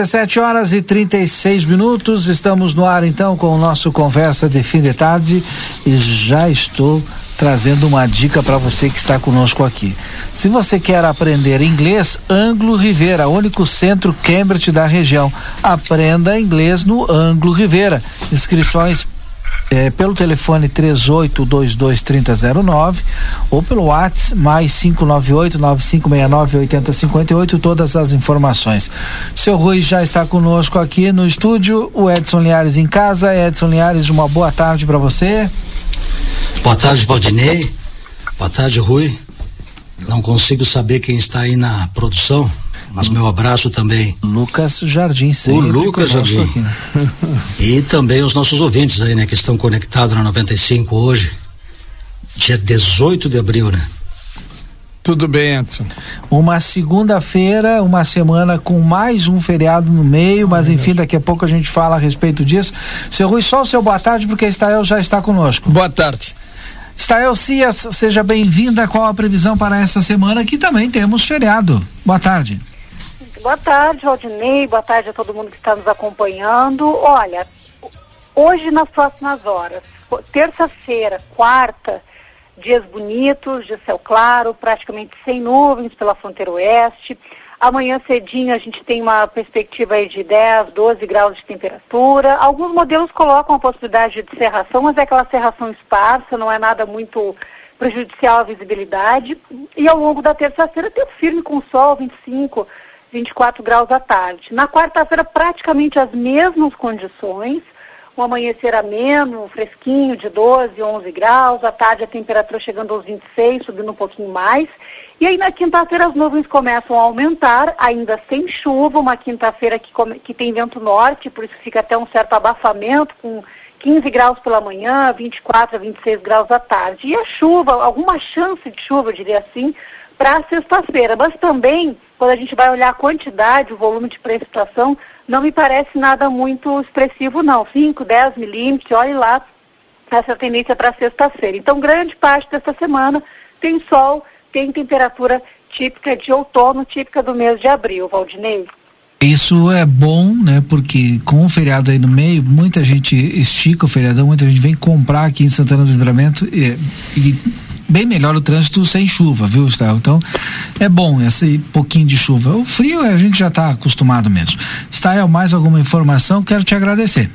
17 horas e 36 minutos, estamos no ar então com o nosso Conversa de Fim de Tarde e já estou trazendo uma dica para você que está conosco aqui. Se você quer aprender inglês, Anglo Rivera, único centro Cambridge da região. Aprenda inglês no Anglo Rivera. Inscrições é, pelo telefone 38223009 ou pelo WhatsApp mais 598-9569-8058, todas as informações. Seu Rui já está conosco aqui no estúdio, o Edson Linhares em casa. Edson Linhares, uma boa tarde para você. Boa tarde, Valdinei. Boa tarde, Rui. Não consigo saber quem está aí na produção. Mas meu abraço também. Lucas Jardim, sim. O Lucas Jardim. Aqui, né? e também os nossos ouvintes aí, né, que estão conectados na 95 hoje, dia 18 de abril, né? Tudo bem, Edson. Uma segunda-feira, uma semana com mais um feriado no meio, mas enfim, daqui a pouco a gente fala a respeito disso. Seu Rui, só o seu boa tarde, porque a Estael já está conosco. Boa tarde. Estael Cias, seja bem-vinda. Qual a previsão para essa semana? Que também temos feriado. Boa tarde. Boa tarde, Valdinei. Boa tarde a todo mundo que está nos acompanhando. Olha, hoje nas próximas horas, terça-feira, quarta, dias bonitos, de céu claro, praticamente sem nuvens pela fronteira oeste. Amanhã cedinho a gente tem uma perspectiva aí de 10, 12 graus de temperatura. Alguns modelos colocam a possibilidade de serração, mas é aquela serração esparsa, não é nada muito prejudicial à visibilidade. E ao longo da terça-feira tem o firme com sol, 25 24 graus à tarde. Na quarta-feira, praticamente as mesmas condições, um amanhecer ameno, fresquinho, de 12, 11 graus, à tarde a temperatura chegando aos 26, subindo um pouquinho mais. E aí na quinta-feira as nuvens começam a aumentar, ainda sem chuva, uma quinta-feira que, que tem vento norte, por isso fica até um certo abafamento, com 15 graus pela manhã, 24 a 26 graus à tarde. E a chuva, alguma chance de chuva, eu diria assim, para sexta-feira. Mas também quando a gente vai olhar a quantidade, o volume de precipitação, não me parece nada muito expressivo, não. 5, 10 milímetros, olhe lá essa tendência para sexta-feira. Então, grande parte dessa semana tem sol, tem temperatura típica de outono, típica do mês de abril, Valdinei. Isso é bom, né? Porque com o feriado aí no meio, muita gente estica o feriadão, muita gente vem comprar aqui em Santana do Livramento e, e bem melhor o trânsito sem chuva, viu, Gustavo? Então, é bom esse pouquinho de chuva. O frio a gente já está acostumado mesmo. Stael, mais alguma informação? Quero te agradecer.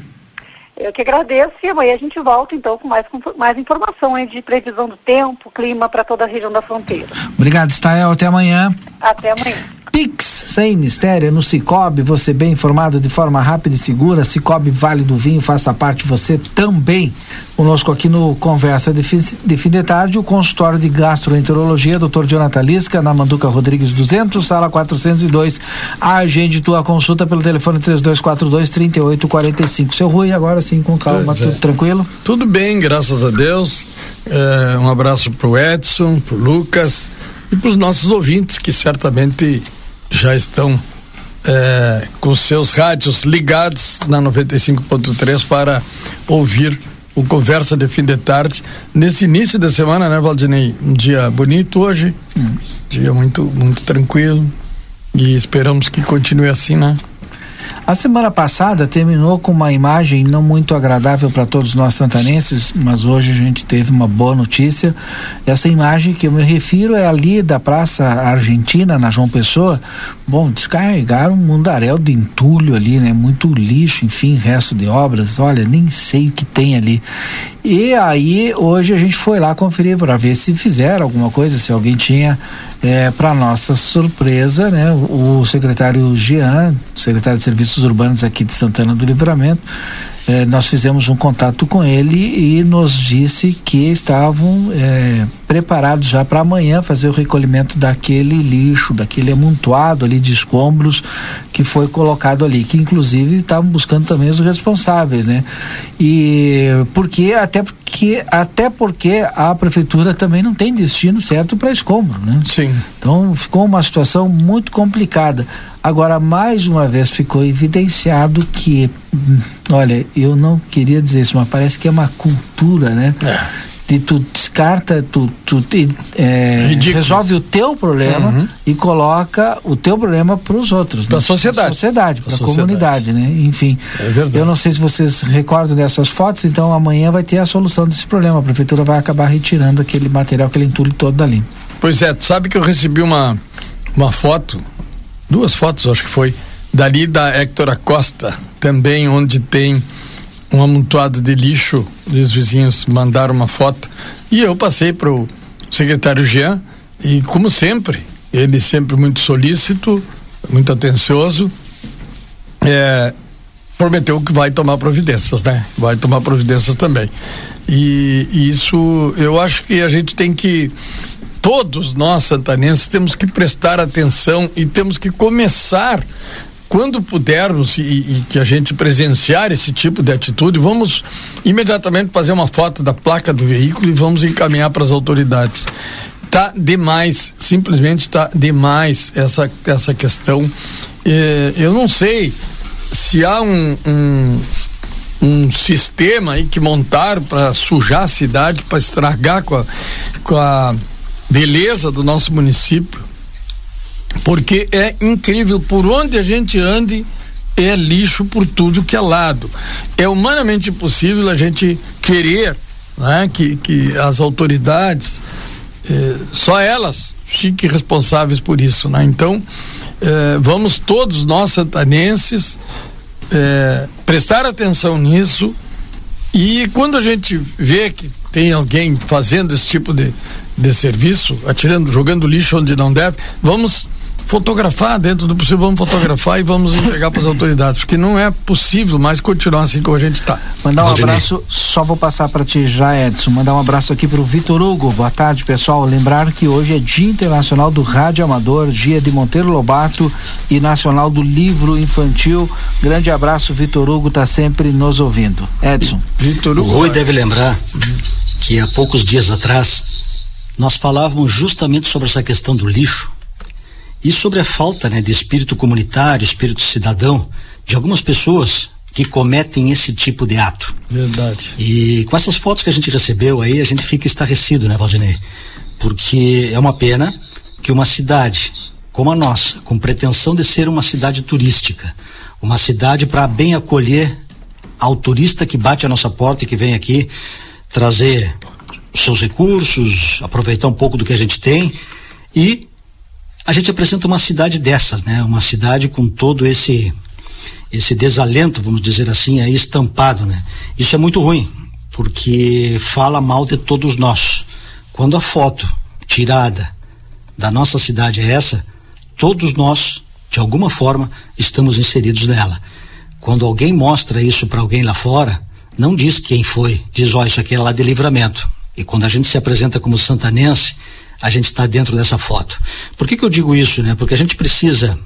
Eu que agradeço e amanhã a gente volta então com mais, com mais informação hein, de previsão do tempo, clima para toda a região da fronteira. Obrigado, Stael. Até amanhã. Até amanhã. Pix, sem mistério, no Cicobi, você bem informado de forma rápida e segura. Cicobi Vale do Vinho, faça parte você também. Conosco aqui no Conversa de Fim de, fim de Tarde, o consultório de gastroenterologia, Dr. Jonathan Lisca, na Manduca Rodrigues 200, sala 402. Agende tua consulta pelo telefone 3242 3845. Seu Rui, agora sim, com calma, tudo é. tranquilo? Tudo bem, graças a Deus. É, um abraço pro Edson, pro Lucas e para os nossos ouvintes que certamente já estão é, com seus rádios ligados na 95.3 para ouvir o Conversa de Fim de Tarde nesse início da semana, né, Valdinei? Um dia bonito hoje, um dia muito, muito tranquilo e esperamos que continue assim, né? A semana passada terminou com uma imagem não muito agradável para todos nós santanenses, mas hoje a gente teve uma boa notícia. Essa imagem que eu me refiro é ali da Praça Argentina, na João Pessoa. Bom, descarregaram um mundaréu de entulho ali, né? Muito lixo, enfim, resto de obras. Olha, nem sei o que tem ali. E aí, hoje a gente foi lá conferir para ver se fizeram alguma coisa, se alguém tinha é, para nossa surpresa, né, o, secretário Jean, secretário de Serviços Urbanos aqui de Santana do Livramento, eh, nós fizemos um contato com ele e nos disse que estavam eh, preparados já para amanhã fazer o recolhimento daquele lixo, daquele amontoado ali de escombros que foi colocado ali, que inclusive estavam buscando também os responsáveis, né? E porque até porque até porque a prefeitura também não tem destino certo para escombro, né? Sim. Então ficou uma situação muito complicada. Agora, mais uma vez ficou evidenciado que, olha, eu não queria dizer isso, mas parece que é uma cultura, né? É. De tu descarta, tu, tu é, resolve o teu problema uhum. e coloca o teu problema para os outros. Para a né? sociedade. Para a sociedade, para a comunidade, né? Enfim. É eu não sei se vocês recordam dessas fotos, então amanhã vai ter a solução desse problema. A prefeitura vai acabar retirando aquele material, aquele entulho todo dali. Pois é, tu sabe que eu recebi uma, uma foto duas fotos, acho que foi, dali da Héctor Acosta, também onde tem um amontoado de lixo, os vizinhos mandaram uma foto, e eu passei para o secretário Jean, e como sempre, ele sempre muito solícito, muito atencioso, é, prometeu que vai tomar providências, né? Vai tomar providências também. E, e, isso, eu acho que a gente tem que todos nós santanenses temos que prestar atenção e temos que começar quando pudermos e, e, que a gente presenciar esse tipo de atitude, vamos imediatamente fazer uma foto da placa do veículo e vamos encaminhar para as autoridades. Tá demais, simplesmente tá demais essa essa questão. Eh, eu não sei se há um, um um sistema aí que montaram para sujar a cidade, para estragar com a, com a beleza do nosso município, porque é incrível por onde a gente ande é lixo por tudo que é lado. É humanamente impossível a gente querer né, que, que as autoridades, eh, só elas fiquem responsáveis por isso. Né? Então, eh, vamos todos nós santanenses eh, prestar atenção nisso e quando a gente vê que tem alguém fazendo esse tipo de, de serviço, atirando, jogando lixo onde não deve, vamos fotografar dentro do possível, vamos fotografar e vamos entregar para as autoridades, porque não é possível mais continuar assim como a gente está. Mandar um abraço, só vou passar para ti já, Edson. Mandar um abraço aqui para o Vitor Hugo. Boa tarde, pessoal. Lembrar que hoje é Dia Internacional do Rádio Amador, dia de Monteiro Lobato e Nacional do Livro Infantil. Grande abraço, Vitor Hugo, está sempre nos ouvindo. Edson. Vitor Hugo. O Rui deve lembrar que há poucos dias atrás nós falávamos justamente sobre essa questão do lixo e sobre a falta né, de espírito comunitário, espírito cidadão de algumas pessoas que cometem esse tipo de ato. Verdade. E com essas fotos que a gente recebeu aí, a gente fica estarrecido, né, Valdinei? Porque é uma pena que uma cidade como a nossa, com pretensão de ser uma cidade turística, uma cidade para bem acolher ao turista que bate a nossa porta e que vem aqui trazer seus recursos, aproveitar um pouco do que a gente tem e a gente apresenta uma cidade dessas, né? Uma cidade com todo esse esse desalento, vamos dizer assim, aí estampado, né? Isso é muito ruim, porque fala mal de todos nós. Quando a foto tirada da nossa cidade é essa, todos nós, de alguma forma, estamos inseridos nela. Quando alguém mostra isso para alguém lá fora, não diz quem foi, diz, ó, oh, isso aqui é lá de livramento. E quando a gente se apresenta como santanense, a gente está dentro dessa foto. Por que, que eu digo isso, né? Porque a gente precisa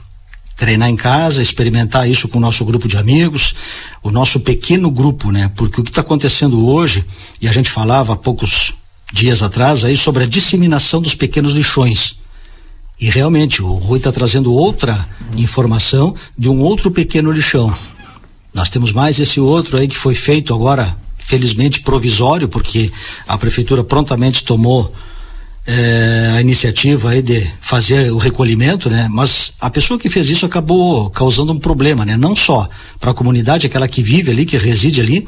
treinar em casa, experimentar isso com o nosso grupo de amigos, o nosso pequeno grupo, né? Porque o que está acontecendo hoje, e a gente falava há poucos dias atrás aí sobre a disseminação dos pequenos lixões. E realmente, o Rui está trazendo outra informação de um outro pequeno lixão. Nós temos mais esse outro aí que foi feito agora felizmente provisório, porque a prefeitura prontamente tomou é, a iniciativa aí de fazer o recolhimento, né? Mas a pessoa que fez isso acabou causando um problema, né? Não só para a comunidade, aquela que vive ali, que reside ali,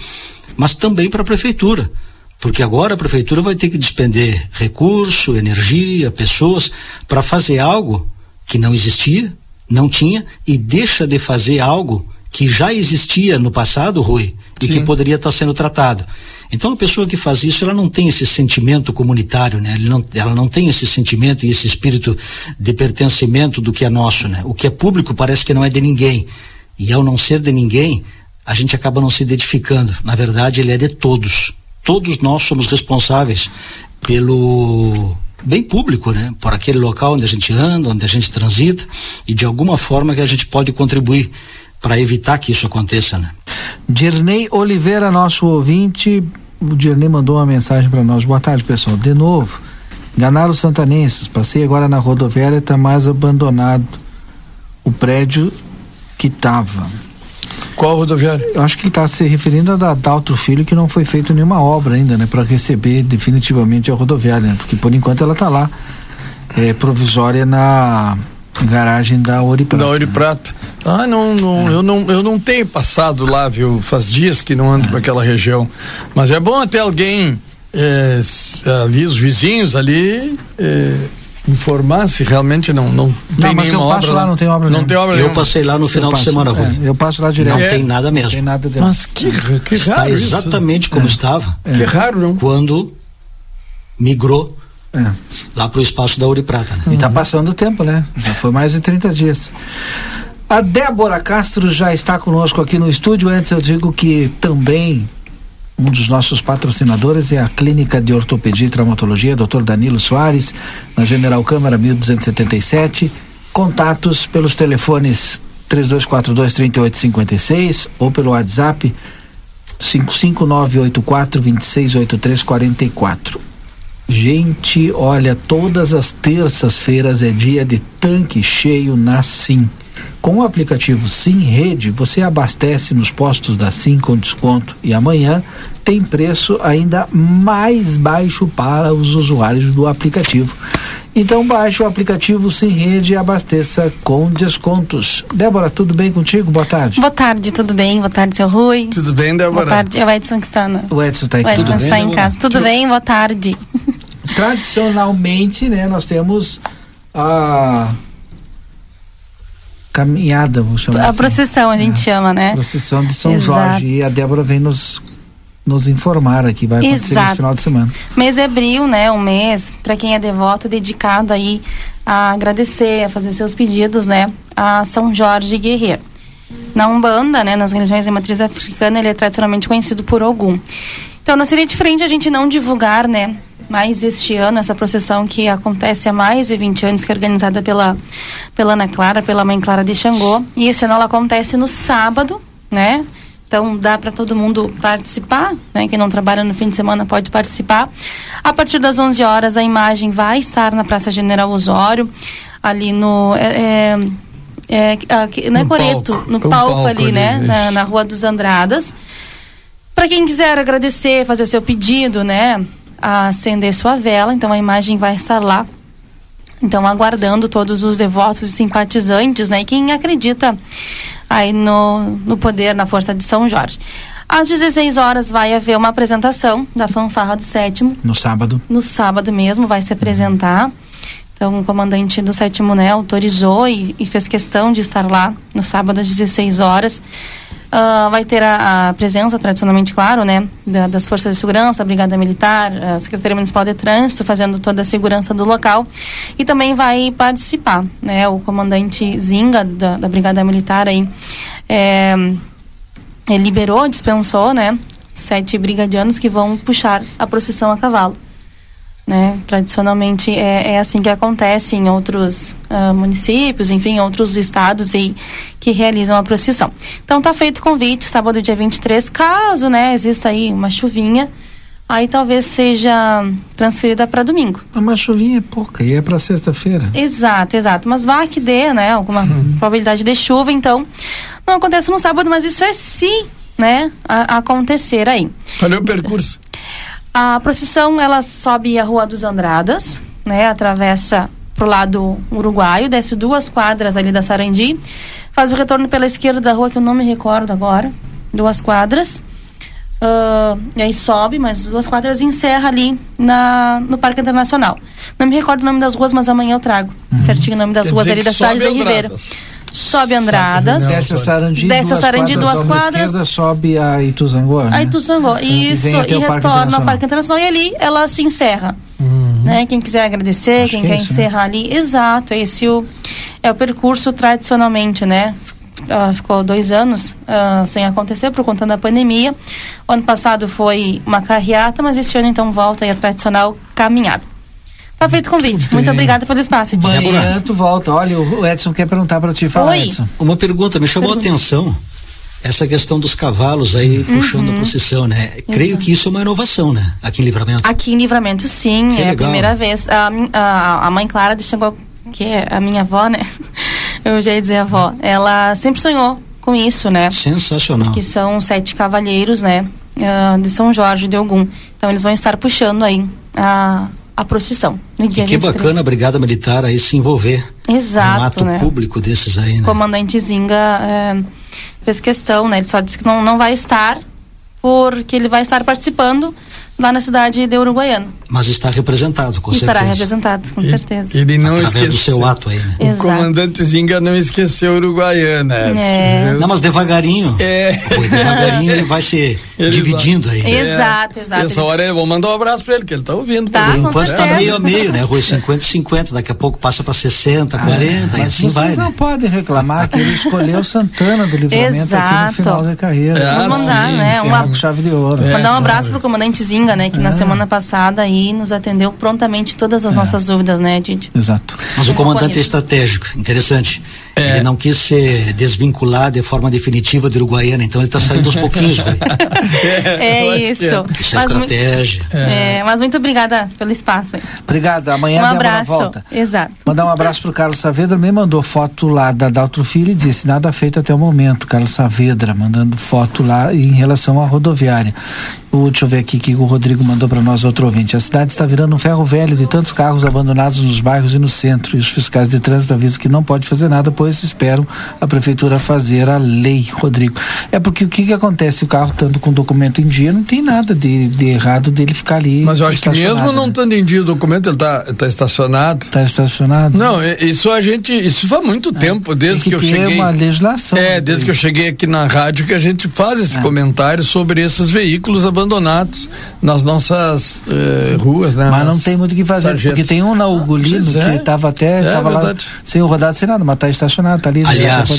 mas também para a prefeitura. Porque agora a prefeitura vai ter que despender recurso, energia, pessoas para fazer algo que não existia, não tinha e deixa de fazer algo que já existia no passado, Rui, e Sim. que poderia estar sendo tratado. Então a pessoa que faz isso, ela não tem esse sentimento comunitário, né? Não, ela não tem esse sentimento e esse espírito de pertencimento do que é nosso, né? O que é público parece que não é de ninguém. E ao não ser de ninguém, a gente acaba não se identificando. Na verdade, ele é de todos. Todos nós somos responsáveis pelo bem público, né? Por aquele local onde a gente anda, onde a gente transita e de alguma forma que a gente pode contribuir para evitar que isso aconteça, né? Dirnei Oliveira, nosso ouvinte, o Dirnei mandou uma mensagem para nós. Boa tarde, pessoal. De novo, enganaram os santanenses. Passei agora na rodoviária, está mais abandonado o prédio que estava. Qual rodoviária? Eu acho que ele está se referindo a da Daltro Filho, que não foi feita nenhuma obra ainda, né? Para receber definitivamente a rodoviária, né? Porque por enquanto ela está lá, é, provisória na garagem da Ouro Prata. Da Ouro né? Prata. Ah, não, não, é. eu não, eu não tenho passado lá, viu? Faz dias que não ando é. para aquela região. Mas é bom até alguém é, ali, os vizinhos ali, é, informar se realmente não, não tem não, nenhuma obra. Lá, não tem obra. Não tem obra eu passei lá no final de semana, Rui. É, eu passo lá direto. Não tem nada mesmo. Não tem nada dentro. Mas que, que Está raro exatamente isso. como estava. Que raro, não? Quando migrou é. Lá para o espaço da Ouro e Prata. Né? E está passando o tempo, né? Já foi mais de 30 dias. A Débora Castro já está conosco aqui no estúdio. Antes eu digo que também um dos nossos patrocinadores é a Clínica de Ortopedia e Traumatologia, Dr. Danilo Soares, na General Câmara 1277. Contatos pelos telefones 3242 3856 ou pelo WhatsApp 55984 268344. Gente, olha, todas as terças-feiras é dia de tanque cheio na Sim. Com o aplicativo Sim Rede, você abastece nos postos da Sim com desconto e amanhã tem preço ainda mais baixo para os usuários do aplicativo. Então baixe o aplicativo Sim Rede e abasteça com descontos. Débora, tudo bem contigo? Boa tarde. Boa tarde, tudo bem? Boa tarde, seu Rui. Tudo bem, Débora? Boa tarde, é o Edson que está no... O Edson está aqui. O Edson tudo está em casa. Tudo, tudo bem? Boa tarde. Tradicionalmente, né, nós temos a caminhada, vou chamar A assim. procissão, a gente é. chama, né? Procissão de São Exato. Jorge. E a Débora vem nos nos informar aqui, vai acontecer Exato. final de semana. Mês de abril, né, um mês, para quem é devoto, dedicado aí a agradecer, a fazer seus pedidos, né, a São Jorge Guerreiro. Na Umbanda, né, nas religiões de matriz africana, ele é tradicionalmente conhecido por Ogum. Então, não seria diferente a gente não divulgar, né, mais este ano, essa procissão que acontece há mais de 20 anos, que é organizada pela, pela Ana Clara, pela Mãe Clara de Xangô. E este ano ela acontece no sábado, né? Então dá para todo mundo participar, né? Quem não trabalha no fim de semana pode participar. A partir das 11 horas a imagem vai estar na Praça General Osório, ali no é, é, é aqui, não é Coreto, palco, no palco, palco ali, ali, né? Na, na Rua dos Andradas. Para quem quiser agradecer, fazer seu pedido, né? acender sua vela, então a imagem vai estar lá. Então, aguardando todos os devotos e simpatizantes, né? E quem acredita aí no, no poder, na força de São Jorge. Às 16 horas vai haver uma apresentação da fanfarra do sétimo. No sábado. No sábado mesmo vai se apresentar. Então, o comandante do sétimo, né, autorizou e, e fez questão de estar lá no sábado às 16 horas. Uh, vai ter a, a, presença, tradicionalmente, claro, né, da, das forças de segurança, a Brigada Militar, a Secretaria Municipal de Trânsito, fazendo toda a segurança do local. E também vai participar, né, o comandante Zinga, da, da Brigada Militar, aí, é, liberou, dispensou, né, sete brigadianos que vão puxar a procissão a cavalo. Né? Tradicionalmente é, é assim que acontece em outros uh, municípios, enfim, em outros estados e que realizam a procissão. Então está feito o convite, sábado dia 23, caso né, exista aí uma chuvinha, aí talvez seja transferida para domingo. Uma chuvinha é pouca e é para sexta-feira. Exato, exato. Mas vá que dê, né? Alguma uhum. probabilidade de chuva, então não acontece no sábado, mas isso é se, né, a, a acontecer aí. Olha o percurso. A procissão ela sobe a Rua dos Andradas, né? Atravessa pro lado uruguaio, desce duas quadras ali da Sarandi, faz o retorno pela esquerda da rua, que eu não me recordo agora, duas quadras, uh, e aí sobe mais duas quadras e encerra ali na, no Parque Internacional. Não me recordo o nome das ruas, mas amanhã eu trago uhum. certinho o nome das Quer ruas ali da cidade da Ribeira. Sobe Andradas. Desce a Sarandi, desce duas a Sarandi, quadras, duas quadras. esquerda, sobe a Ituzangó. Né? A Ituzangó, isso, e, e retorna ao Parque Internacional e ali ela se encerra. Uhum. Né? Quem quiser agradecer, Acho quem que quer é isso, né? encerrar né? ali, exato, esse o, é o percurso tradicionalmente, né? Uh, ficou dois anos uh, sem acontecer por conta da pandemia. O ano passado foi uma carreata, mas este ano então volta aí a tradicional caminhada. Tá feito o convite. Muito obrigada pelo espaço. Amanhã tu volta. Olha, o Edson quer perguntar para ti. Fala, Oi. Edson. Uma pergunta, me chamou pergunta. a atenção essa questão dos cavalos aí uhum. puxando a procissão, né? Creio que isso é uma inovação, né? Aqui em Livramento. Aqui em Livramento, sim. Que é legal. a primeira vez. A, a, a mãe Clara chegou, que é a minha avó, né? Eu já ia dizer avó. Ela sempre sonhou com isso, né? Sensacional. Que são sete cavalheiros, né? Uh, de São Jorge de Ogum. Então eles vão estar puxando aí a a procissão. No dia e que 23. bacana a Brigada Militar aí se envolver. Exato, um ato né? público desses aí, né? O comandante Zinga é, fez questão, né? Ele só disse que não, não vai estar porque ele vai estar participando lá na cidade de Uruguaiana. Mas está representado, com Estará certeza. representado, com certeza. Ele não Através esqueceu. do seu ato aí, né? O Exato. comandante Zinga não esqueceu Uruguaiana. É. Não, mas devagarinho. É. Devagarinho ele vai se ele dividindo vai. aí. Né? Exato, exato. Essa hora eu vou mandar um abraço para ele, que ele está ouvindo. Tá, Por enquanto está meio a meio, né? Rui 50 e 50, daqui a pouco passa para 60, ah, 40, e assim vai. Vocês não né? podem reclamar que ele escolheu Santana do Livramento Exato. aqui no final da carreira. É, Vamos mandar, sim, né? Uma chave de ouro. É, mandar um abraço claro. pro comandante Zinga, né? Que na semana passada aí nos atendeu prontamente todas as é. nossas dúvidas, né, Didi? Exato. Mas o comandante é estratégico, interessante. É. Ele não quis se desvincular de forma definitiva de Uruguaiana, então ele está saindo aos pouquinhos. é, é isso. É. Isso é estratégia. É. mas muito obrigada pelo espaço. Obrigado. Amanhã um a abraço. volta. Exato. Mandar um abraço pro Carlos Saavedra, me mandou foto lá da Daltro Filho e disse nada feito até o momento. Carlos Saavedra mandando foto lá em relação à rodoviária. O, deixa eu ver aqui que o Rodrigo mandou para nós outro ouvinte. A cidade está virando um ferro velho de tantos carros abandonados nos bairros e no centro. E os fiscais de trânsito avisam que não pode fazer nada, pois esperam a prefeitura fazer a lei, Rodrigo. É porque o que, que acontece? O carro estando com documento em dia, não tem nada de, de errado dele ficar ali. Mas eu acho que mesmo não estando né? em dia o documento, ele está tá estacionado. Está estacionado? Não, isso a gente. Isso faz muito é. tempo, desde que, que, eu cheguei. uma legislação. É, desde que eu cheguei aqui na rádio que a gente faz esse é. comentário sobre esses veículos abandonados nas nossas eh, ruas, né? Mas não tem muito o que fazer, sargentos. porque tem um na Ugolino ah, é. que estava até é, tava lá sem o rodado, sem nada, mas está estacionado, está ali. Né, Aliás, tá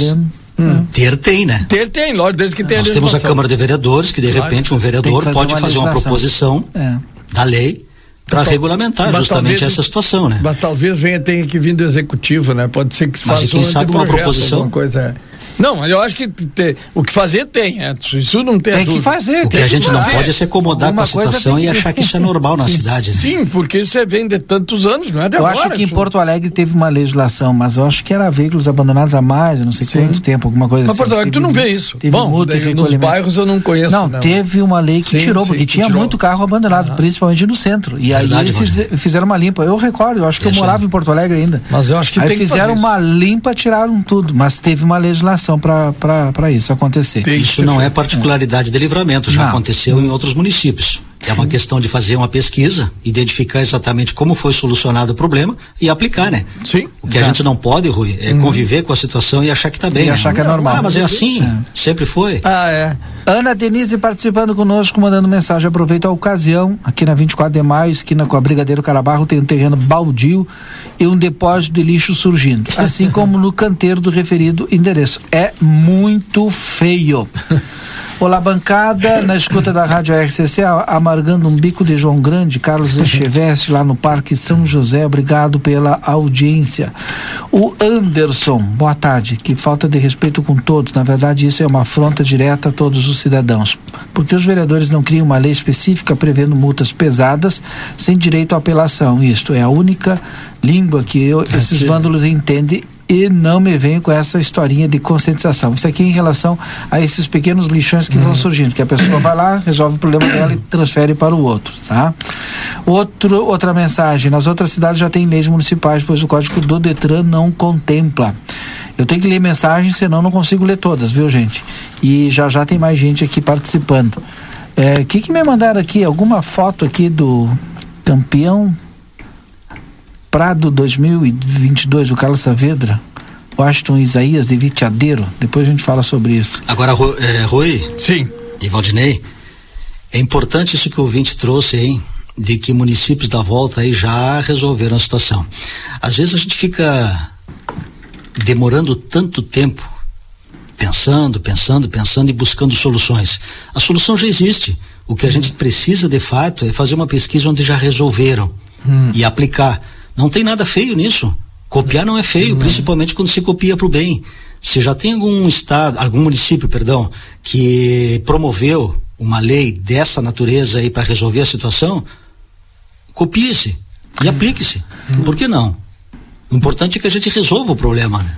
Hum. Ter tem, né? Ter tem, lógico, desde que tem Nós temos a Câmara de Vereadores, que de claro. repente um vereador fazer pode uma fazer uma proposição é. da lei para regulamentar mas justamente talvez, essa situação, né? Mas talvez venha tenha que vir do executivo, né? Pode ser que se faça um sabe uma proposição. Coisa, é. Não, mas eu acho que te, o que fazer tem, Edson. Isso não tem. Tem que fazer. O que a gente fazer. não pode é se acomodar Alguma com a situação e achar que isso é normal na sim, cidade. Né? Sim, porque isso vem de tantos anos, não é de Eu agora, acho que em Porto Alegre teve uma legislação, mas eu acho que era veículos abandonados há mais, eu não sei sim. quanto tempo, alguma coisa mas assim. Mas Porto Alegre tu não vê isso. Teve Bom, multa daí, nos bairros eu não conheço. Não, não. teve uma lei que sim, tirou, porque tinha tirou. muito carro abandonado, ah. principalmente no centro. E Verdade, aí eles fizeram uma limpa. Eu recordo, eu acho que eu morava em Porto Alegre ainda. Mas eu acho que aí fizeram uma limpa, tiraram tudo, mas teve uma legislação para isso acontecer. Isso não é particularidade de livramento, já não. aconteceu em outros municípios. É uma questão de fazer uma pesquisa, identificar exatamente como foi solucionado o problema e aplicar, né? Sim. O que exato. a gente não pode, Rui, é uhum. conviver com a situação e achar que está bem. E né? achar que é normal. Ah, mas é assim, é. sempre foi. Ah, é. Ana Denise participando conosco, mandando mensagem. Aproveita a ocasião, aqui na 24 de maio, esquina com a Brigadeiro Carabarro, tem um terreno baldio e um depósito de lixo surgindo. Assim como no canteiro do referido endereço. É muito feio. Olá, bancada, na escuta da Rádio RCC, amargando um bico de João Grande, Carlos Echeveste, lá no Parque São José, obrigado pela audiência. O Anderson, boa tarde, que falta de respeito com todos, na verdade isso é uma afronta direta a todos os cidadãos, porque os vereadores não criam uma lei específica prevendo multas pesadas sem direito à apelação, isto é a única língua que eu, esses vândalos entendem e não me venho com essa historinha de conscientização. Isso aqui é em relação a esses pequenos lixões que uhum. vão surgindo, que a pessoa vai lá, resolve o problema dela e transfere para o outro, tá? Outro, outra mensagem, nas outras cidades já tem leis municipais, pois o código do Detran não contempla. Eu tenho que ler mensagens, senão não consigo ler todas, viu, gente? E já já tem mais gente aqui participando. O é, que, que me mandaram aqui? Alguma foto aqui do campeão Prado 2022, o Carlos Saavedra, Washington Isaías de Vitiadeiro. Depois a gente fala sobre isso. Agora, é, Rui. Sim. E Valdinei, é importante isso que o ouvinte trouxe, hein? De que municípios da volta aí já resolveram a situação. Às vezes a gente fica demorando tanto tempo pensando, pensando, pensando e buscando soluções. A solução já existe. O que a gente precisa de fato é fazer uma pesquisa onde já resolveram hum. e aplicar. Não tem nada feio nisso. Copiar não é feio, principalmente quando se copia para o bem. Se já tem algum estado, algum município, perdão, que promoveu uma lei dessa natureza aí para resolver a situação, copie-se e aplique-se. Hum. Por que não? O importante é que a gente resolva o problema. Né?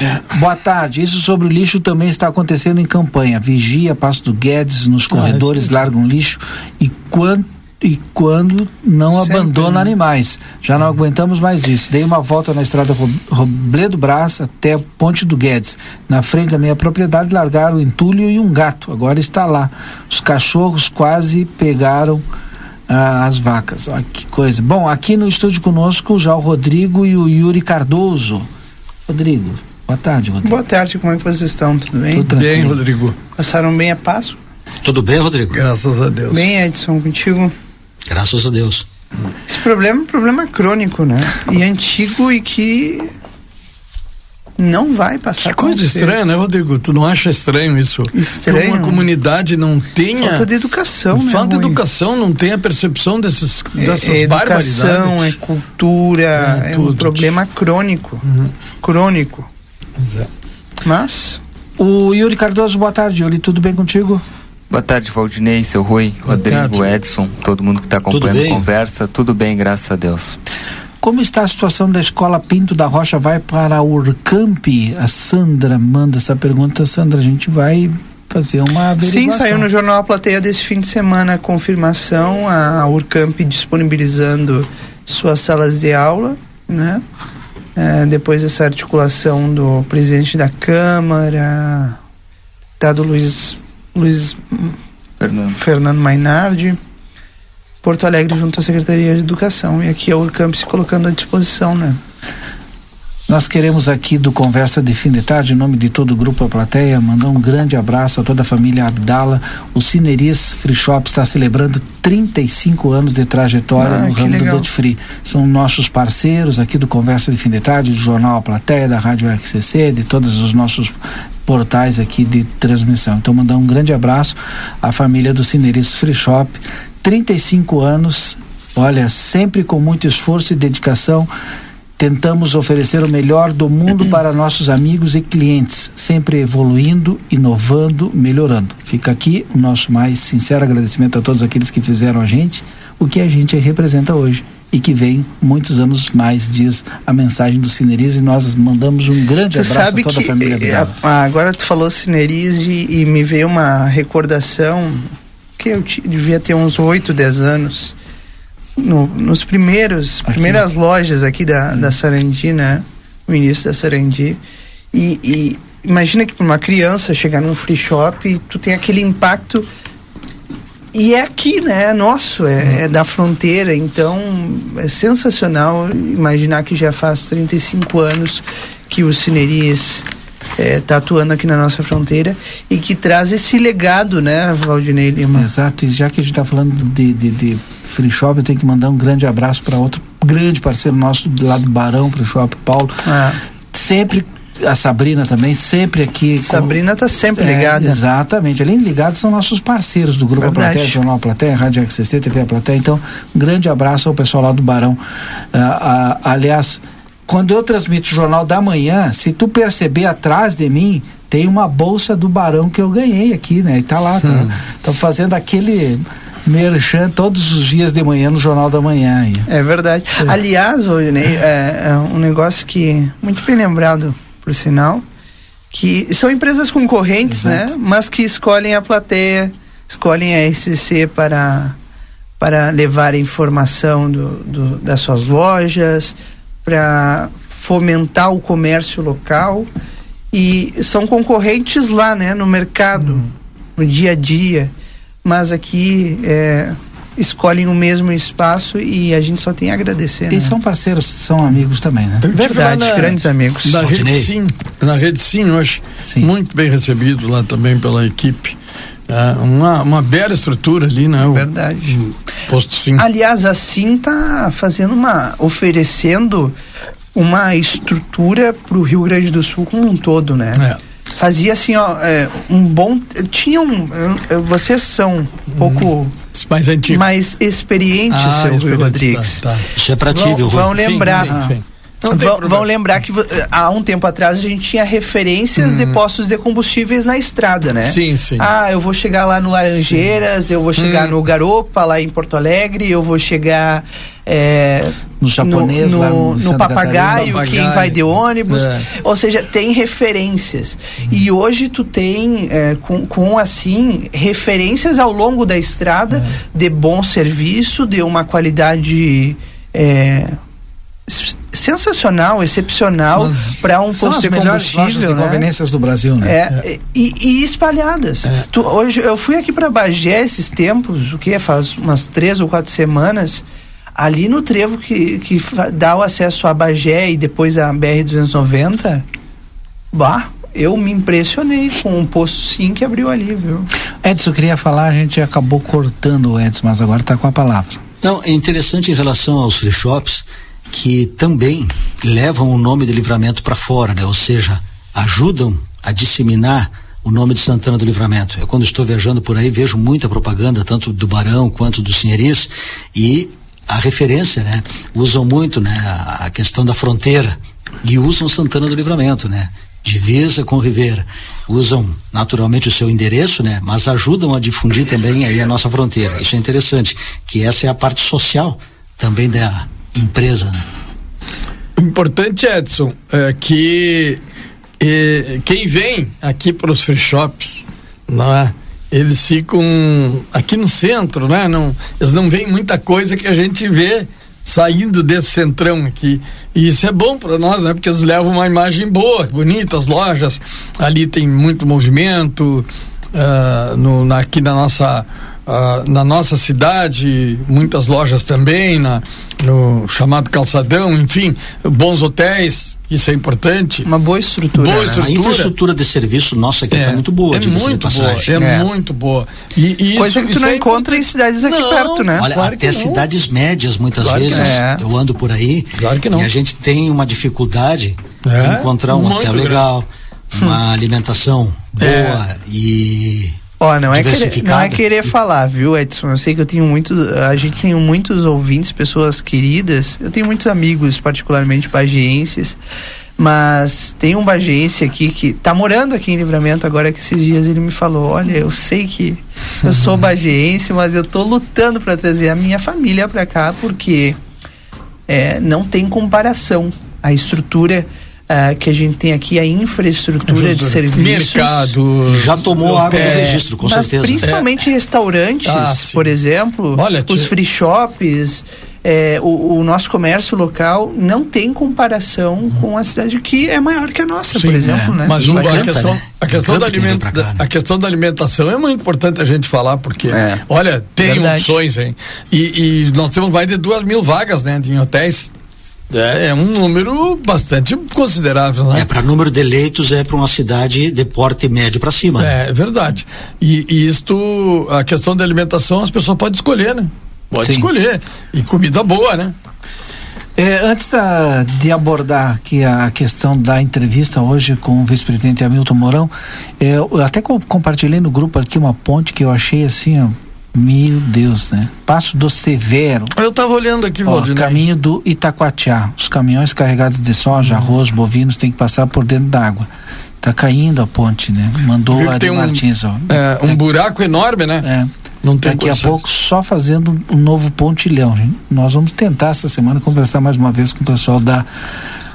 É. Boa tarde. Isso sobre o lixo também está acontecendo em campanha. Vigia, Passo do Guedes, nos ah, corredores, ah, largam lixo e quanto e quando não Sempre, abandona né? animais. Já não aguentamos mais isso. Dei uma volta na estrada Robledo Brás até Ponte do Guedes. Na frente da minha propriedade largaram um entulho e um gato. Agora está lá. Os cachorros quase pegaram ah, as vacas. Olha que coisa. Bom, aqui no estúdio conosco já o Rodrigo e o Yuri Cardoso. Rodrigo, boa tarde, Rodrigo. Boa tarde, como é que vocês estão? Tudo bem? Tudo bem, Rodrigo. Passaram bem a Páscoa? Tudo bem, Rodrigo? Graças a Deus. Bem, Edson, contigo? Graças a Deus. Esse problema é um problema crônico, né? E antigo e que não vai passar. Que coisa estranha, né, Rodrigo? Tu não acha estranho isso? Estranho. Que uma comunidade não tenha. Falta de educação, né? Falta de educação, não tem a percepção desses, é, dessas é, barbaridades. Educação, é cultura, é, é um problema crônico. Uhum. Crônico. Exato. Mas. O Yuri Cardoso, boa tarde, Yuri, tudo bem contigo? Boa tarde, Valdinei, seu Rui, Boa Rodrigo, tarde. Edson, todo mundo que está acompanhando a conversa. Tudo bem, graças a Deus. Como está a situação da escola Pinto da Rocha? Vai para a Urcamp? A Sandra manda essa pergunta. Sandra, a gente vai fazer uma averiguação. Sim, saiu no jornal A Plateia desse fim de semana a confirmação, a Urcamp disponibilizando suas salas de aula, né? É, depois dessa articulação do presidente da Câmara, do Luiz Luiz Fernando, Fernando Mainardi, Porto Alegre junto à Secretaria de Educação e aqui a Urcamp se colocando à disposição, né? Nós queremos aqui do Conversa de Fim de Tarde, em nome de todo o Grupo A Plateia, mandar um grande abraço a toda a família Abdala. O Cineris Free Shop está celebrando 35 anos de trajetória ah, no ramo legal. do Duty Free. São nossos parceiros aqui do Conversa de Fim de Tarde, do Jornal A Plateia, da Rádio RCC, de todos os nossos portais aqui de transmissão. Então, mandar um grande abraço à família do Cineris Free Shop. 35 anos, olha, sempre com muito esforço e dedicação Tentamos oferecer o melhor do mundo para nossos amigos e clientes, sempre evoluindo, inovando, melhorando. Fica aqui o nosso mais sincero agradecimento a todos aqueles que fizeram a gente o que a gente representa hoje e que vem muitos anos mais, diz a mensagem do Cineris e nós mandamos um grande Você abraço a toda a família do é, Agora tu falou Cineris e, e, me veio uma recordação que eu devia ter uns 8, 10 anos no, nos primeiros aqui. primeiras lojas aqui da, hum. da Sarandi, né? O início da Sarandi. E, e imagina que para uma criança chegar num free shop, tu tem aquele impacto e é aqui, né? É nosso, é, hum. é, da fronteira. Então, é sensacional imaginar que já faz 35 anos que o Cineris está é, atuando aqui na nossa fronteira e que traz esse legado, né, Valdinei Lima? Exato, e já que a gente está falando de, de, de, free shop, eu tenho que mandar um grande abraço para outro grande parceiro nosso do lado do Barão Free Shop, Paulo. É. Sempre a Sabrina também, sempre aqui. Sabrina está sempre é, ligada. Exatamente. Além de ligados, são nossos parceiros do Grupo Verdade. Plateia, Jornal Plateia, Rádio XCC, TV A Plateia. Então, um grande abraço ao pessoal lá do Barão. Uh, aliás, quando eu transmito o Jornal da Manhã, se tu perceber atrás de mim, tem uma bolsa do Barão que eu ganhei aqui, né? E tá lá, tá, hum. fazendo aquele Merchan todos os dias de manhã no Jornal da Manhã. É verdade. É. Aliás, Rodney, é, é um negócio que, muito bem lembrado, por sinal, que são empresas concorrentes, né? Exato. né? Mas que escolhem a plateia, escolhem a SCC para, para levar informação do, do, das suas lojas, para fomentar o comércio local e são concorrentes lá, né, no mercado, hum. no dia a dia, mas aqui é, escolhem o mesmo espaço e a gente só tem a agradecer. E né? são parceiros, são amigos também, né? Verdade, na, grandes amigos. Na rede Sim, na rede Sim, hoje, Sim. muito bem recebido lá também pela equipe. É, uma, uma bela estrutura ali, né? Verdade. O, posto Sim. Aliás, a Sim está fazendo uma, oferecendo uma estrutura para o Rio Grande do Sul como um todo, né? É. Fazia assim, ó, é, um bom. Tinha um. Vocês são um pouco. Hum, mais antigos. Mais experientes, ah, seu Rui Rodrigues. Tá, tá. Isso é para ti, viu, Vão lembrar. Sim, sim, sim. Vão, vão, lembrar que há um tempo atrás a gente tinha referências de uhum. postos de combustíveis na estrada, né? Sim, sim. Ah, eu vou chegar lá no Laranjeiras, sim. eu vou chegar hum. no Garopa, lá em Porto Alegre, eu vou chegar é, no japonês, no, lá no, no papagaio, papagaio, quem vai de ônibus. É. Ou seja, tem referências. Hum. E hoje tu tem, é, com, com assim, referências ao longo da estrada é. de bom serviço, de uma qualidade. É, sensacional, excepcional para um posto de combustível, né? conveniências do Brasil, né? É, é. E, e, espalhadas. É. Tu, hoje eu fui aqui para Bagé esses tempos, o que faz umas três ou quatro semanas, ali no trevo que, que dá o acesso a Bagé e depois a BR 290, bah, eu me impressionei com um posto sim que abriu ali, viu? Edson queria falar, a gente acabou cortando o Edson, mas agora está com a palavra. Não, é interessante em relação aos free shops que também levam o nome de Livramento para fora, né? Ou seja, ajudam a disseminar o nome de Santana do Livramento. Eu quando estou viajando por aí vejo muita propaganda, tanto do Barão quanto do Sinheris, e a referência, né? Usam muito, né? A, questão da fronteira e usam Santana do Livramento, né? Divisa com Ribeira. Usam naturalmente o seu endereço, né? Mas ajudam a difundir também aí a nossa fronteira. Isso é interessante, que essa é a parte social também da empresa. Né? O importante, Edson, é que quem vem aqui para os free shops, não é? Eles ficam aqui no centro, né? Não, eles não veem muita coisa que a gente vê saindo desse centrão aqui. E isso é bom para nós, né? Porque eles levam uma imagem boa, bonita, as lojas. Ali tem muito movimento, uh, no, na, aqui na nossa Uh, na nossa cidade, muitas lojas também, na, no chamado calçadão, enfim, bons hotéis, isso é importante. Uma boa estrutura. Boa né? estrutura. A infraestrutura de serviço nossa aqui está é, muito boa. É muito boa, é, é, muito boa. E, e Coisa isso, que tu não é encontra em cidades aqui não, perto, né? Olha, claro até cidades médias, muitas claro vezes, é. eu ando por aí claro que não. e a gente tem uma dificuldade de é, encontrar um hotel grande. legal, uma hum. alimentação boa e Ó, não é, querer, não é querer falar, viu, Edson? Eu sei que eu tenho muito. A gente tem muitos ouvintes, pessoas queridas. Eu tenho muitos amigos, particularmente bagienses. Mas tem um bagiense aqui que tá morando aqui em Livramento agora que esses dias ele me falou: Olha, eu sei que eu sou bagiense, mas eu tô lutando para trazer a minha família para cá porque é, não tem comparação. A estrutura Uh, que a gente tem aqui a infraestrutura, de serviços. Mercado. Já tomou água é, registro, com certeza. Principalmente é. restaurantes, ah, por exemplo, Olha, os free shops. É, o, o, nosso comércio local não tem comparação uhum. com a cidade que é maior que a nossa, Sim, por exemplo. É. Né? Mas um, a, questão, né? a, questão da alimenta, cá, né? a questão da alimentação é muito importante a gente falar, porque, é. olha, tem Verdade. opções, hein? E, e, nós temos mais de duas mil vagas né, em hotéis. É, é um número bastante considerável, né? É, para número de leitos é para uma cidade de porte médio para cima. Né? É, verdade. E, e, isto, a questão da alimentação, as pessoas podem escolher, né? Pode Sim. escolher. E comida boa, né? É, antes da, de abordar aqui a questão da entrevista hoje com o vice-presidente Hamilton Mourão, é, eu até co compartilhei no grupo aqui uma ponte que eu achei assim, ó, meu Deus, né? Passo do Severo. Eu estava olhando aqui, Ó, Caminho do Itacoatiá. Os caminhões carregados de soja, uhum. arroz, bovinos têm que passar por dentro d'água. Tá caindo a ponte, né? Mandou a um, Martins, ó. É, um buraco enorme, né? É. Não tem Daqui a pouco só fazendo um novo pontilhão. Nós vamos tentar essa semana conversar mais uma vez com o pessoal da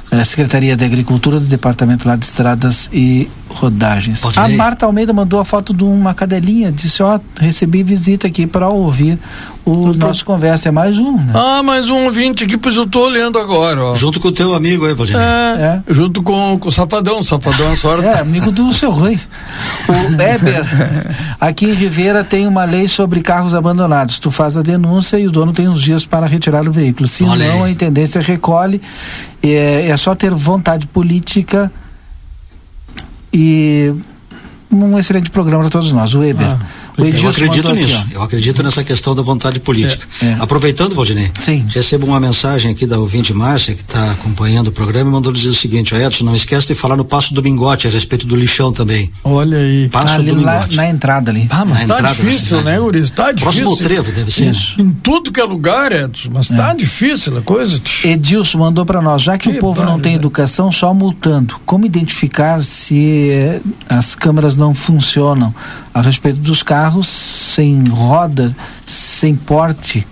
eh, Secretaria de Agricultura do Departamento lá de Estradas e Rodagens. A Marta Almeida mandou a foto de uma cadelinha, disse, ó, oh, recebi visita aqui para ouvir o nosso conversa. É mais um, né? Ah, mais um ouvinte aqui, pois eu tô olhando agora, ó. Junto com o teu amigo aí, Valdinei. É, é, junto com, com o Safadão, Safadão é sorte. É, amigo do seu Rui. O Weber, aqui em Ribeira tem uma lei sobre carros abandonados. Tu faz a denúncia e o dono tem uns dias para retirar o veículo. Se Olha não, aí. a intendência recolhe. É, é só ter vontade política e um excelente programa para todos nós. O Weber. Ah. Eu acredito nisso. Aqui, eu acredito nessa questão da vontade política. É, é. Aproveitando, Valdinei, Sim. recebo uma mensagem aqui da ouvinte Márcia, que está acompanhando o programa, e mandou dizer o seguinte: Edson, não esquece de falar no Passo do Bingote a respeito do lixão também. Olha aí. Passo ali do lá, na entrada ali. Ah, mas está difícil, né, Uris? Está difícil. Próximo trevo, deve ser. Isso. Em tudo que é lugar, Edson, mas está é. difícil a coisa. Edilson mandou para nós, já que, que o povo não tem educação, só multando. Como identificar se eh, as câmeras não funcionam a respeito dos carros sem roda, sem porte,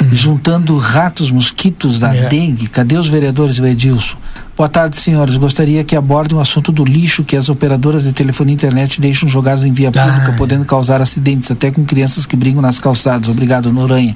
uhum. juntando ratos, mosquitos da é. dengue. Cadê os vereadores, o Edilson? Boa tarde, senhores. Gostaria que abordem o assunto do lixo que as operadoras de telefonia e internet deixam jogados em via pública, ah. podendo causar acidentes, até com crianças que brincam nas calçadas. Obrigado, Noranha.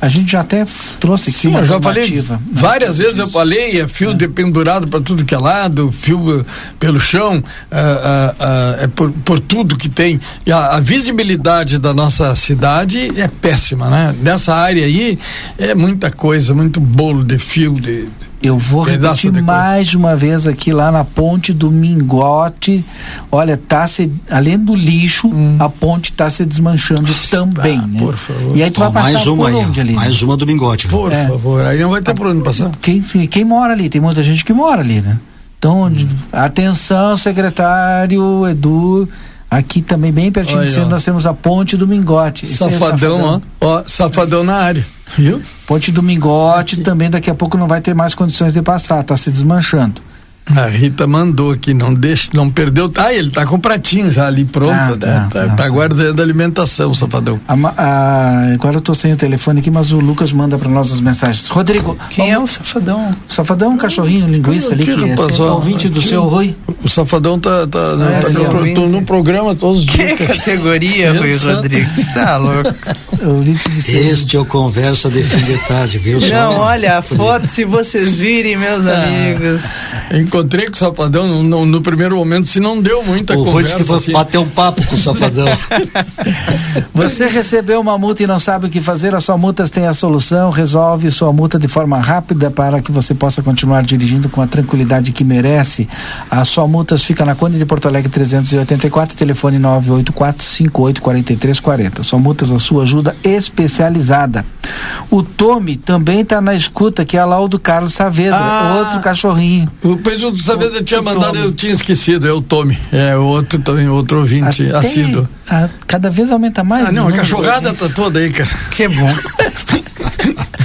A gente já até trouxe aqui Sim, uma eu já falei né, várias vezes eu falei, é fio é. dependurado para tudo que é lado, fio uh, pelo chão, uh, uh, é por, por, tudo que tem. E a, a, visibilidade da nossa cidade é péssima, né? Nessa área aí é muita coisa, muito bolo de fio, de eu vou repetir mais uma vez aqui lá na ponte do Mingote. Olha, tá se, além do lixo, hum. a ponte está se desmanchando Nossa, também, ah, né? Por favor. E aí tu vai passar mais uma por onde ali? Mais uma do Mingote. Por é. favor, aí não vai ter por onde passar. Quem, quem mora ali? Tem muita gente que mora ali, né? Então, hum. atenção, secretário Edu. Aqui também, bem pertinho de nós temos a ponte do Mingote. É safadão, safadão, ó. ó. Safadão na área. Viu? Ponte do Mingote também daqui a pouco não vai ter mais condições de passar, está se desmanchando. A Rita mandou aqui, não deixa, não perdeu. Ah, ele tá com o pratinho já ali pronto, ah, né? Tá, tá, tá, tá guardando a alimentação, safadão. A, a, agora eu tô sem o telefone aqui, mas o Lucas manda para nós as mensagens. Rodrigo, quem é o safadão? Safadão, um cachorrinho, linguiça ali, que rapaz, é ouvinte do seu Rui. O safadão tá, tá, ah, né, tá no, no, programa todos os dias. Que categoria, Rui Rodrigues, tá louco. Este é o Conversa de Fim de Tarde, viu? Não, olha a foto, se vocês virem, meus ah. amigos encontrei com o Safadão no, no, no, primeiro momento, se não deu muita o conversa. O que assim. bater um papo com o Safadão. Você recebeu uma multa e não sabe o que fazer, a sua multas tem a solução, resolve sua multa de forma rápida para que você possa continuar dirigindo com a tranquilidade que merece. A sua multas fica na Conde de Porto Alegre 384, telefone 984 584340. Sua multas a sua ajuda especializada. O Tome também está na escuta, que é lá o do Carlos Saavedra, ah, outro cachorrinho. O Dessa vez eu tinha mandado, eu tinha esquecido, é o Tome. É outro também, outro ouvinte Até assíduo. A, cada vez aumenta mais. Ah, não, a cachorrada tá toda aí, cara. Que bom.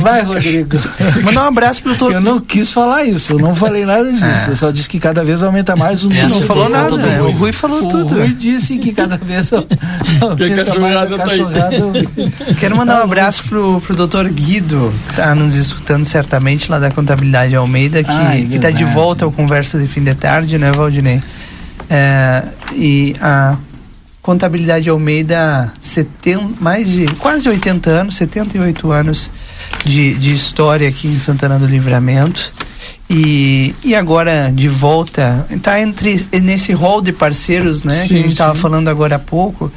Vai, Rodrigo. Mandar um abraço pro todo. Eu não quis falar isso, eu não falei nada disso. É. Eu só disse que cada vez aumenta mais o número. Não falou nada, né? O Rui falou o tudo. O Rui disse que cada vez aumenta que cachorrada mais a cachorrada. Tá Quero mandar um abraço pro, pro doutor Guido, que tá nos escutando certamente lá da Contabilidade Almeida, que, Ai, que tá de volta ao Conversa de Fim de Tarde, né, Valdinei? É, e a Contabilidade Almeida, 70, mais de quase 80 anos, 78 anos de, de história aqui em Santana do Livramento. E, e agora de volta, está entre nesse rol de parceiros, né? Sim, que a gente estava falando agora há pouco,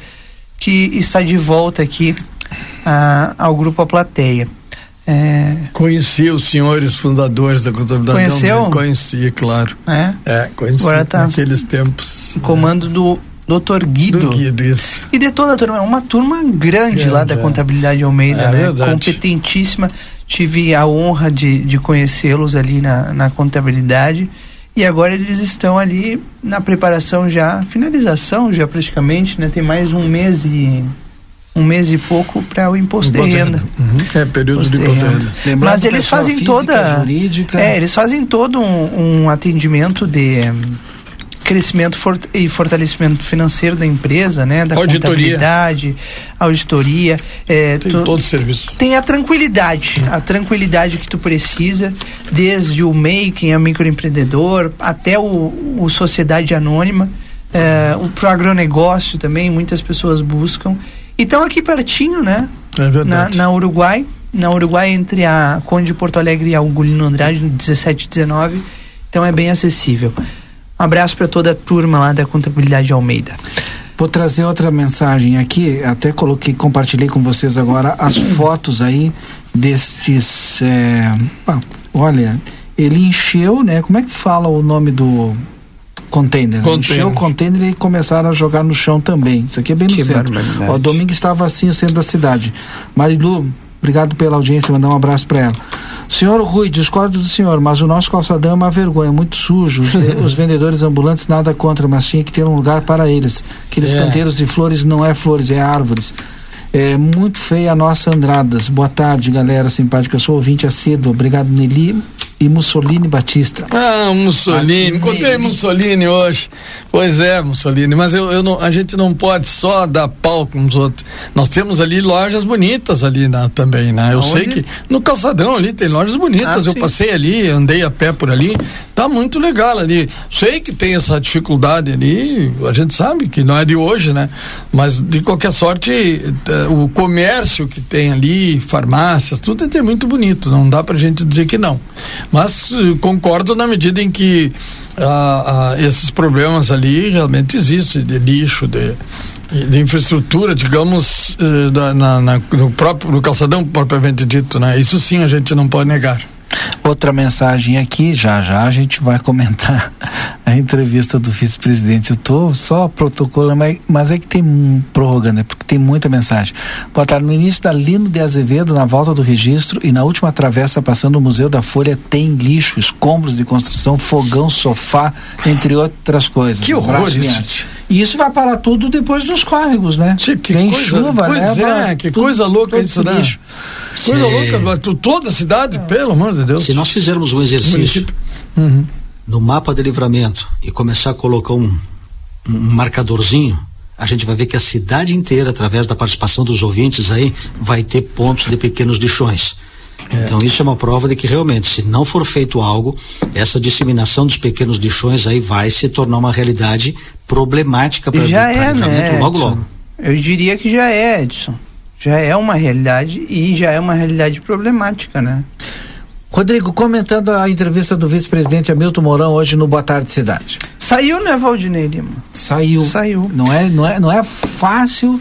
que está de volta aqui a, ao Grupo A Plateia. É... Conheci os senhores fundadores da contabilidade. Conheceu? Conheci, claro. É? É, conheci Agora tá naqueles tempos. comando do Doutor Guido. Do Guido, isso. E de toda a turma, uma turma grande, grande lá da é. Contabilidade Almeida, é, né? Verdade. Competentíssima. Tive a honra de, de conhecê-los ali na, na contabilidade. E agora eles estão ali na preparação já, finalização já praticamente, né? Tem mais um mês e um mês e pouco para o imposto de renda. Uhum. É, período imposto de imposto de renda. renda. Mas eles fazem toda. Jurídica. É, eles fazem todo um, um atendimento de crescimento e fortalecimento financeiro da empresa, né? Da auditoria. contabilidade, auditoria. É, tem tu, todo o serviço. Tem a tranquilidade, a tranquilidade que tu precisa, desde o making, a microempreendedor, até o, o sociedade anônima, é, o pro agronegócio também, muitas pessoas buscam. E estão aqui pertinho, né? É verdade. Na, na Uruguai, na Uruguai entre a Conde de Porto Alegre e a Ugolino Andrade, 17 e 19. Então é bem acessível. Um abraço para toda a turma lá da Contabilidade Almeida. Vou trazer outra mensagem aqui, até coloquei, compartilhei com vocês agora as fotos aí destes. É, olha, ele encheu, né? Como é que fala o nome do container? Container. Encheu o container e começaram a jogar no chão também. Isso aqui é bem no Que centro. barbaridade. Ó, domingo estava assim o centro da cidade. Marilu, obrigado pela audiência, mandar um abraço para ela. Senhor Rui, discordo do senhor, mas o nosso calçadão é uma vergonha, muito sujo. Os, os vendedores ambulantes nada contra, mas tinha que ter um lugar para eles. Aqueles É. canteiros de flores não é flores, é árvores. É muito feia a nossa Andradas. Boa tarde, galera simpática. Eu sou ouvinte assíduo. Obrigado, Nelly e Mussolini Batista. Ah, Mussolini, encontrei Mussolini hoje. Pois é, Mussolini, mas eu, eu não, a gente não pode só dar pau com os outros. Nós temos ali lojas bonitas ali na, também, né? Eu Aonde? sei que no calçadão ali tem lojas bonitas. Ah, eu sim. passei ali, andei a pé por ali, tá muito legal ali. Sei que tem essa dificuldade ali, a gente sabe que não é de hoje, né? Mas de qualquer sorte, eh, o comércio que tem ali, farmácias, tudo é muito bonito. Não dá pra gente dizer que não. Mas eh, concordo na medida em que ah, ah, esses problemas ali realmente existem, de lixo, de, de infraestrutura, digamos, eh, da- na, na- no próprio no calçadão propriamente dito, né? Isso sim a gente não pode negar. Outra mensagem aqui, já já a gente vai comentar a entrevista do vice-presidente. Eu tô só protocolando, mas, mas é que tem um prorrogando, é porque tem muita mensagem. Boa tarde. No início da Lino de Azevedo, na volta do registro e na última travessa passando o Museu da Folha, tem lixo, escombros de construção, fogão, sofá, entre outras coisas. Que horror isso. Linhares. E isso vai parar tudo depois dos córregos, né? Tchê, que tem coisa- chuva, pois leva é, que tudo- coisa louca isso, esse né? lixo. Coisa louca, toda a cidade, pelo amor de Deus. Se nós fizermos um exercício. Uhum. no mapa de livramento e começar a colocar um, um marcadorzinho, a gente vai ver que a cidade inteira, através da participação dos ouvintes aí, vai ter pontos de pequenos lixões. Então isso é uma prova de que realmente, se não for feito algo, essa disseminação dos pequenos lixões aí vai se tornar uma realidade problemática para Já é, né? logo logo. Eu diria que já é, Edson. Já é uma realidade e já é uma realidade problemática, né? Rodrigo, comentando a entrevista do vice-presidente Hamilton Mourão hoje no Boa Tarde Cidade. Saiu, né, Valdinei Lima? Saiu. Saiu. Não é, não é, não é fácil.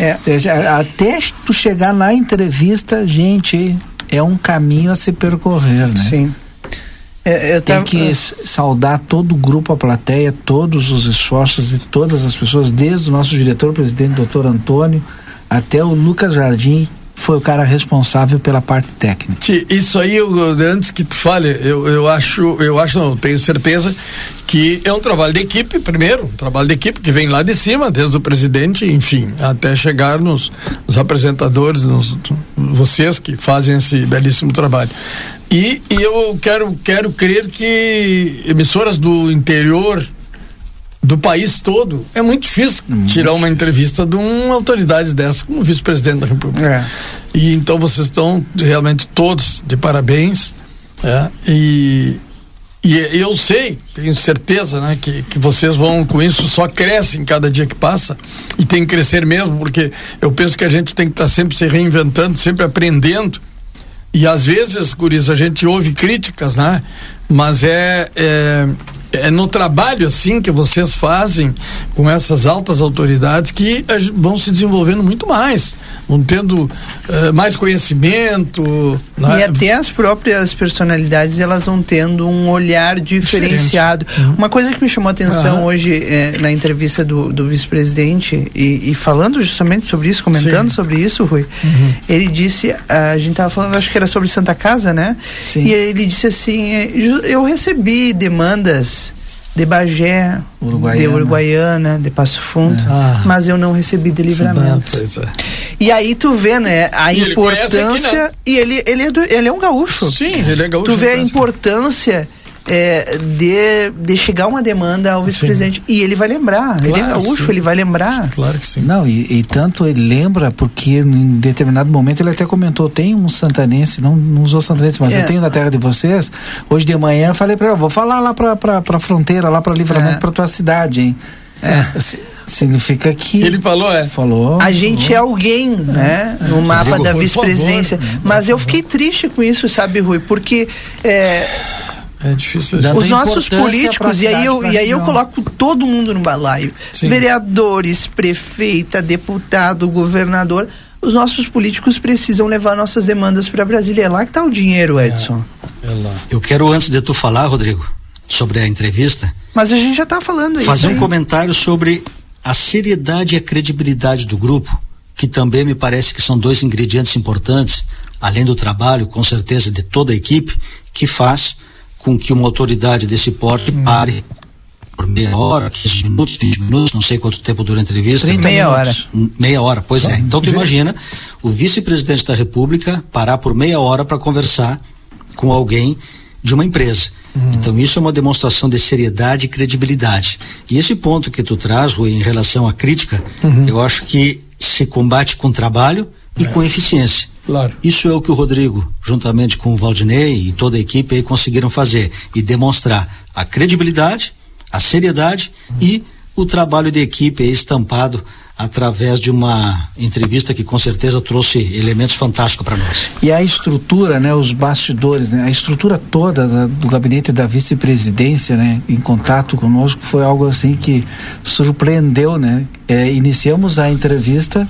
É. Seja, Até tu chegar na entrevista, gente, é um caminho a se percorrer, né? Sim. É, eu Tem tava- que s- saudar todo o grupo, a plateia, todos os esforços e todas as pessoas, desde o nosso diretor-presidente, doutor Antônio, até o Lucas Jardim, foi o cara responsável pela parte técnica. Isso aí, eu, antes que tu fale, eu, eu acho, eu acho, não, tenho certeza que é um trabalho de equipe, primeiro, um trabalho de equipe que vem lá de cima, desde o presidente, enfim, até chegar nos, nos apresentadores, nos, vocês que fazem esse belíssimo trabalho. E, e eu quero, quero crer que emissoras do interior do país todo, é muito difícil tirar uma entrevista de uma autoridade dessa, como vice-presidente da República. É. E então vocês estão realmente todos de parabéns. é, e, e eu sei, tenho certeza, né, que, que vocês vão com isso só crescem cada dia que passa e tem que crescer mesmo, porque eu penso que a gente tem que estar sempre se reinventando, sempre aprendendo. E às vezes, Guris, a gente ouve críticas, né? Mas é, é, é no trabalho assim que vocês fazem com essas altas autoridades que vão se desenvolvendo muito mais, vão tendo eh, mais conhecimento. E né? até as próprias personalidades elas vão tendo um olhar diferenciado. Uma coisa que me chamou a atenção Aham. hoje é, na entrevista do, do vice-presidente e, e falando justamente sobre isso, comentando Sim. sobre isso, Rui, ele disse, a gente estava falando, acho que era sobre Santa Casa, né? Sim. E ele disse assim, ju- eu recebi demandas de Bagé, Uruguaiana. de Uruguaiana, de Passo Fundo, Ah. mas eu não recebi de livramento. Pois é. E aí tu vê, né, a E ele conhece aqui, importância. né? E ele, ele, é do- ele é um gaúcho. Sim, ele é gaúcho. Tu vê a conhece. importância é, de, de chegar uma demanda ao vice-presidente. E ele vai lembrar, claro ele é gaúcho, ele vai lembrar. Claro que sim. Não, e, e, tanto ele lembra, porque em determinado momento ele até comentou, tem um santanense, não, não usou santanense, mas é. eu tenho na terra de vocês. Hoje de manhã eu falei para ele, vou falar lá pra, pra, pra fronteira, lá pra livramento, é. pra tua cidade, hein? É. Significa que. Ele falou, é? Falou. A gente é alguém, né? No mapa Digo, da vice-presidência. Mas eu fiquei triste com isso, sabe, Rui? Porque. É, é difícil. Os nossos políticos, e aí, eu, e aí eu coloco todo mundo no balaio. Sim. Vereadores, prefeita, deputado, governador. Os nossos políticos precisam levar nossas demandas para Brasília. É lá que está o dinheiro, é, Edson. É, é lá. Eu quero, antes de tu falar, Rodrigo, sobre a entrevista. Mas a gente já está falando Fazer um comentário sobre a seriedade e a credibilidade do grupo, que também me parece que são dois ingredientes importantes, além do trabalho, com certeza, de toda a equipe, que faz com que uma autoridade desse porte hum. pare por meia hora, 15 minutos, 20 minutos, não sei quanto tempo dura a entrevista. 30 meia hora. Meia hora, pois é. Então tu imagina o vice-presidente da República parar por meia hora para conversar com alguém de uma empresa. Uhum. Então isso é uma demonstração de seriedade e credibilidade. E esse ponto que tu traz, Rui, em relação à crítica, uhum. eu acho que se combate com trabalho e é. com eficiência. Claro. Isso é o que o Rodrigo, juntamente com o Valdinei e toda a equipe aí conseguiram fazer e demonstrar a credibilidade, a seriedade e o trabalho de equipe aí estampado através de uma entrevista que com certeza trouxe elementos fantásticos para nós. E a estrutura, né, os bastidores, né, a estrutura toda da, do gabinete da vice-presidência, né, em contato conosco foi algo assim que surpreendeu, né? É, iniciamos a entrevista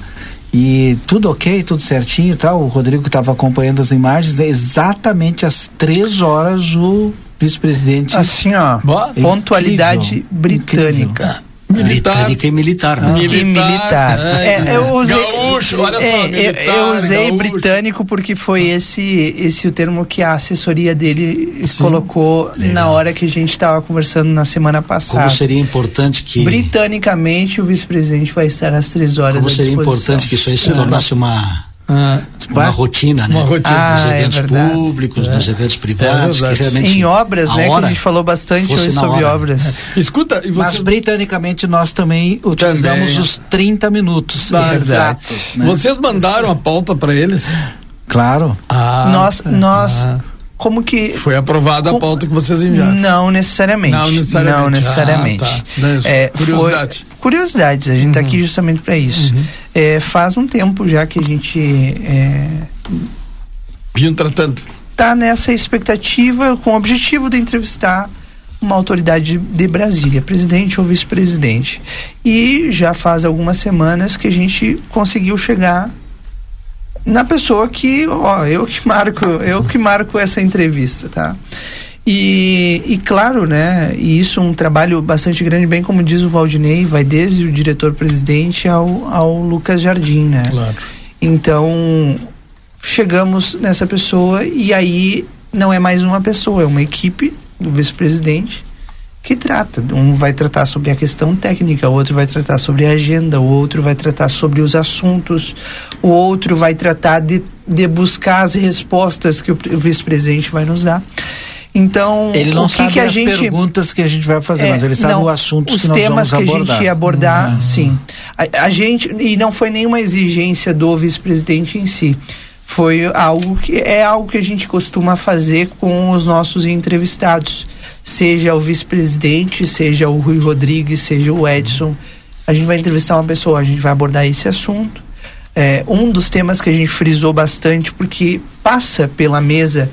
e tudo ok, tudo certinho e tal. O Rodrigo estava acompanhando as imagens. É exatamente às três horas o vice-presidente. Assim, ó. Pontualidade incrível, britânica. Incrível. Militar. e militar, né? Militar. E militar. É, é, eu usei, gaúcho, olha é, só, militar, eu, eu usei gaúcho. britânico porque foi esse, esse o termo que a assessoria dele Sim. colocou Legal. na hora que a gente estava conversando na semana passada. Como seria importante que... Britanicamente, o vice-presidente vai estar às três horas Como seria importante que isso aí se tornasse uma ah, uma rotina, né? Uma rotina. Ah, nos é eventos é públicos, é. nos eventos privados. É em obras, né? Que a gente falou bastante hoje sobre hora. obras. É. Escuta, e você... Mas britanicamente nós também utilizamos também. os 30 minutos exatos. Né? Vocês mandaram a pauta para eles? Claro. Ah, nós, nós ah como que. Foi aprovada a pauta que vocês enviaram? Não necessariamente. Não necessariamente. Não necessariamente. Ah, tá. é, curiosidade. Foi, curiosidades, a gente está uhum. aqui justamente para isso. Uhum. É, faz um tempo já que a gente. É, Vinha tratando. Está nessa expectativa, com o objetivo de entrevistar uma autoridade de Brasília, presidente ou vice-presidente. E já faz algumas semanas que a gente conseguiu chegar na pessoa que, ó, eu que marco, eu que marco essa entrevista, tá? E, e claro, né, e isso é um trabalho bastante grande, bem como diz o Valdinei, vai desde o diretor-presidente ao, ao Lucas Jardim, né? Claro. Então, chegamos nessa pessoa e aí não é mais uma pessoa, é uma equipe do vice-presidente que trata. Um vai tratar sobre a questão técnica, o outro vai tratar sobre a agenda, o outro vai tratar sobre os assuntos, o outro vai tratar de, de buscar as respostas que o, vice-presidente vai nos dar. Então, ele não o que sabe que a as gente perguntas que a gente vai fazer, é, mas ele sabe não, o assunto os que nós temas vamos que a gente ia abordar, uhum. sim. A, a, gente e não foi nenhuma exigência do vice-presidente em si. Foi algo que é algo que a gente costuma fazer com os nossos entrevistados seja o vice-presidente, seja o Rui Rodrigues, seja o Edson. A gente vai entrevistar uma pessoa, a gente vai abordar esse assunto. É, um dos temas que a gente frisou bastante, porque passa pela mesa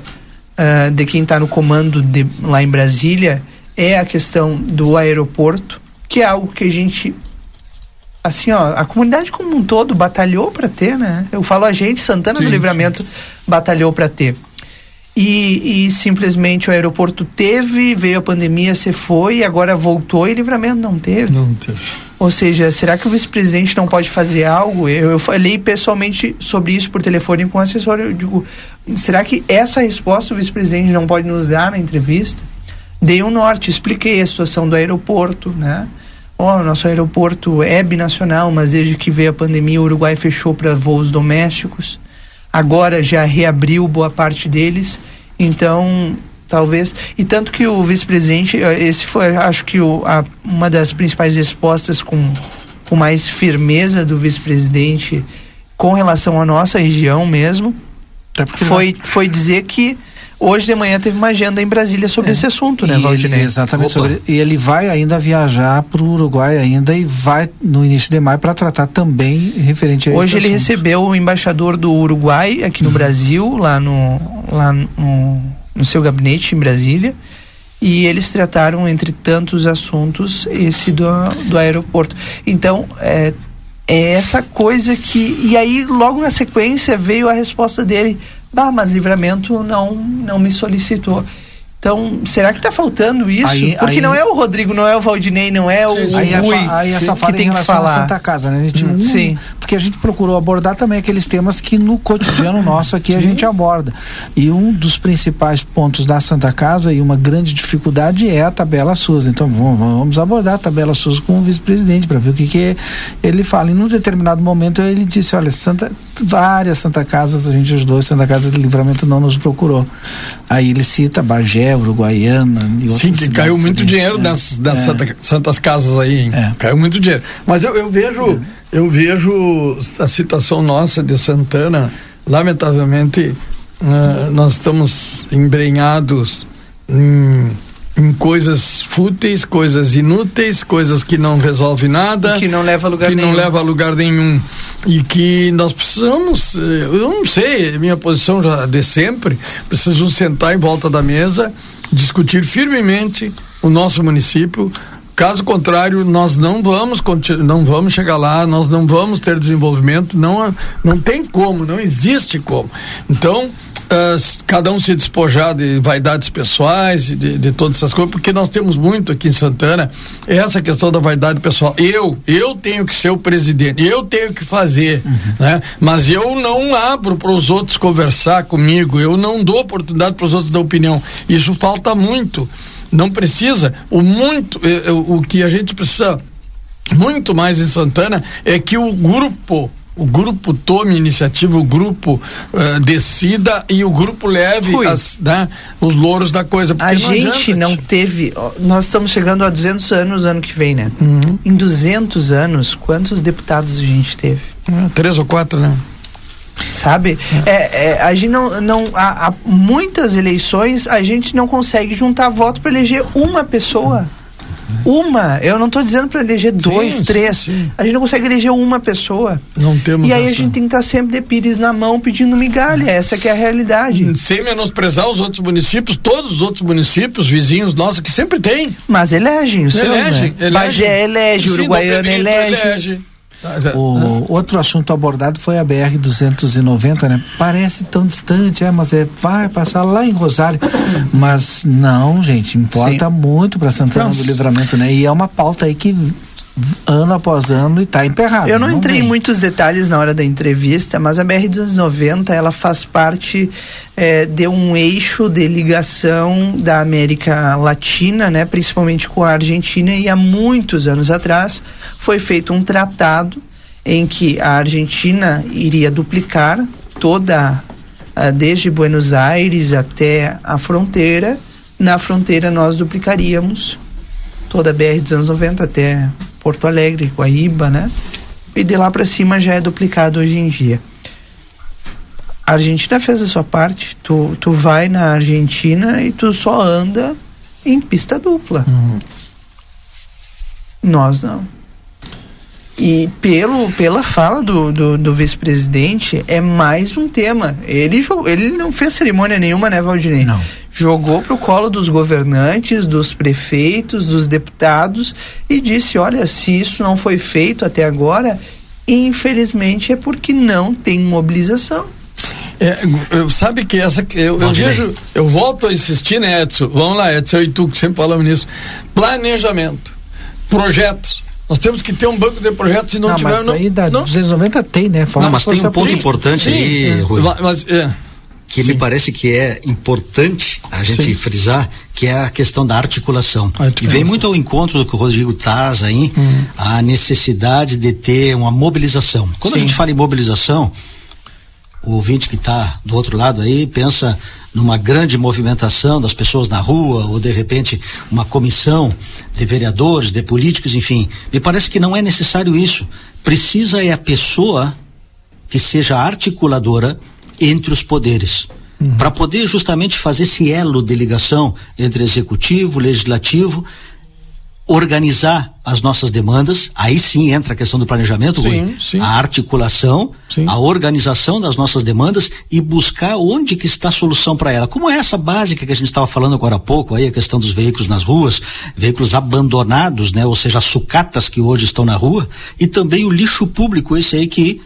uh, de quem está no comando de, lá em Brasília, é a questão do aeroporto, que é algo que a gente assim, ó, a comunidade como um todo batalhou para ter, né? Eu falo a gente, Santana sim, do Livramento sim. batalhou para ter. E, e, simplesmente o aeroporto teve, veio a pandemia, se foi, e agora voltou e livramento não teve. Não teve. Ou seja, será que o vice-presidente não pode fazer algo? Eu, eu, falei pessoalmente sobre isso por telefone com o assessor. Eu digo, será que essa resposta o vice-presidente não pode nos dar na entrevista? Dei um norte, expliquei a situação do aeroporto, né? Ó, oh, nosso aeroporto é binacional, mas desde que veio a pandemia o Uruguai fechou para voos domésticos agora já reabriu boa parte deles. Então, talvez. E tanto que o vice-presidente, eh, esse foi, acho que o, a, uma das principais respostas com, com mais firmeza do vice-presidente com relação à nossa região mesmo, foi, foi dizer que Hoje de manhã teve uma agenda em Brasília sobre é. esse assunto, né, Valdinei? Exatamente. Sobre, e ele vai ainda viajar para o Uruguai ainda e vai no início de maio para tratar também referente a Hoje ele assunto. recebeu o embaixador do Uruguai aqui no uhum. Brasil, lá no, lá no, no seu gabinete em Brasília e eles trataram, entre tantos assuntos, esse do, do aeroporto. Então, é, é essa coisa que. E aí, logo na sequência, veio a resposta dele: Bah, mas livramento não, não me solicitou. Então, será que está faltando isso? Aí, Porque aí, não é o Rodrigo, não é o Valdinei, não é o, aí, Rui aí essa fala que tem que falar. Santa Casa, né? A gente, hum, sim. Porque a gente procurou abordar também aqueles temas que no cotidiano nosso aqui sim. a gente aborda. E um dos principais pontos da Santa Casa e uma grande dificuldade é a tabela SUS. Então, vamos, vamos abordar a tabela SUS com o vice-presidente para ver o que, que ele fala. E num determinado momento ele disse, olha, Santa, várias Santa Casas a gente ajudou, Santa Casa de Livramento não nos procurou. Aí ele cita Bagé, Uruguaiana e Sim, que caiu muito dinheiro é, nas, nas é. Santa, santas casas aí, hein? É. Caiu muito dinheiro. Mas eu, eu vejo, eu vejo a citação nossa de Santana, lamentavelmente, uh, nós estamos embrenhados em em coisas fúteis, coisas inúteis, coisas que não resolvem nada, que não leva a lugar que nenhum. não leva a lugar nenhum e que nós precisamos, eh, eu não sei, minha posição já de sempre, precisamos sentar em volta da mesa, discutir firmemente o nosso município. Caso contrário, nós não vamos não vamos chegar lá, nós não vamos ter desenvolvimento, não não tem como, não existe como. Então, Uh, cada um se despojar de vaidades pessoais, de, de todas essas coisas, porque nós temos muito aqui em Santana essa questão da vaidade pessoal. Eu, eu tenho que ser o presidente, eu tenho que fazer, uhum. né? Mas eu não abro para os outros conversar comigo, eu não dou oportunidade para os outros dar opinião. Isso falta muito. Não precisa. O muito, eh, eh, o que a gente precisa muito mais em Santana é que o grupo o grupo tome iniciativa, o grupo uh, decida e o grupo leve as, né, os louros da coisa. a não gente adianta, não teve. Nós estamos chegando a 200 anos ano que vem, né? Uhum. Em 200 anos, quantos deputados a gente teve? Uh, três ou quatro, né? Sabe? É. É, é, a gente não. não há, há muitas eleições a gente não consegue juntar voto para eleger uma pessoa. Uma. Eu não estou dizendo para eleger dois, sim, três. Sim, sim. A gente não consegue eleger uma pessoa. Não temos. E aí essa. a gente tem que estar tá sempre de pires na mão pedindo migalha. Essa que é a realidade. Sem menosprezar os outros municípios, todos os outros municípios, vizinhos nossos, que sempre tem. Mas elegem os seus, elegem, né? elegem. Bagé elege, Uruguaiana elege. elege. O outro assunto abordado foi a BR 290, né? Parece tão distante, é, mas é vai passar lá em Rosário, mas não, gente, importa Sim. muito para Santana Nossa. do Livramento, né? E é uma pauta aí que ano após ano e está emperrado. Eu não, não entrei vem. em muitos detalhes na hora da entrevista, mas a BR-290 ela faz parte é, de um eixo de ligação da América Latina, né, principalmente com a Argentina, e há muitos anos atrás foi feito um tratado em que a Argentina iria duplicar toda, desde Buenos Aires até a fronteira. Na fronteira nós duplicaríamos toda a BR dos anos 90 até Porto Alegre, Guaíba, né? E de lá para cima já é duplicado hoje em dia. A Argentina fez a sua parte. Tu, tu vai na Argentina e tu só anda em pista dupla. Uhum. Nós não. E pelo, pela fala do, do, do vice-presidente, é mais um tema. Ele, ele não fez cerimônia nenhuma, né, Valdinei? Não jogou para o colo dos governantes, dos prefeitos, dos deputados e disse: olha, se isso não foi feito até agora, infelizmente é porque não tem mobilização. É, sabe que essa eu, eu vejo, eu volto a insistir, né, Edson? Vamos lá, Edson e tu que sempre falamos nisso. Planejamento, projetos. Nós temos que ter um banco de projetos se não, não tiver. Mas não, aí da não, 290 tem, né? Fala não, mas tem um ponto sim, importante sim, aí, Rui. Mas, é, que Sim. me parece que é importante a gente Sim. frisar, que é a questão da articulação. E vem muito ao encontro do que o Rodrigo traz aí, uhum. a necessidade de ter uma mobilização. Quando Sim. a gente fala em mobilização, o ouvinte que está do outro lado aí pensa numa grande movimentação das pessoas na rua, ou de repente uma comissão de vereadores, de políticos, enfim. Me parece que não é necessário isso. Precisa é a pessoa que seja articuladora entre os poderes. Uhum. Para poder justamente fazer esse elo de ligação entre executivo, legislativo organizar as nossas demandas, aí sim entra a questão do planejamento, sim, Rui, sim. a articulação, sim. a organização das nossas demandas e buscar onde que está a solução para ela. Como é essa básica que a gente estava falando agora há pouco, aí a questão dos veículos nas ruas, veículos abandonados, né, ou seja, sucatas que hoje estão na rua, e também o lixo público, esse aí que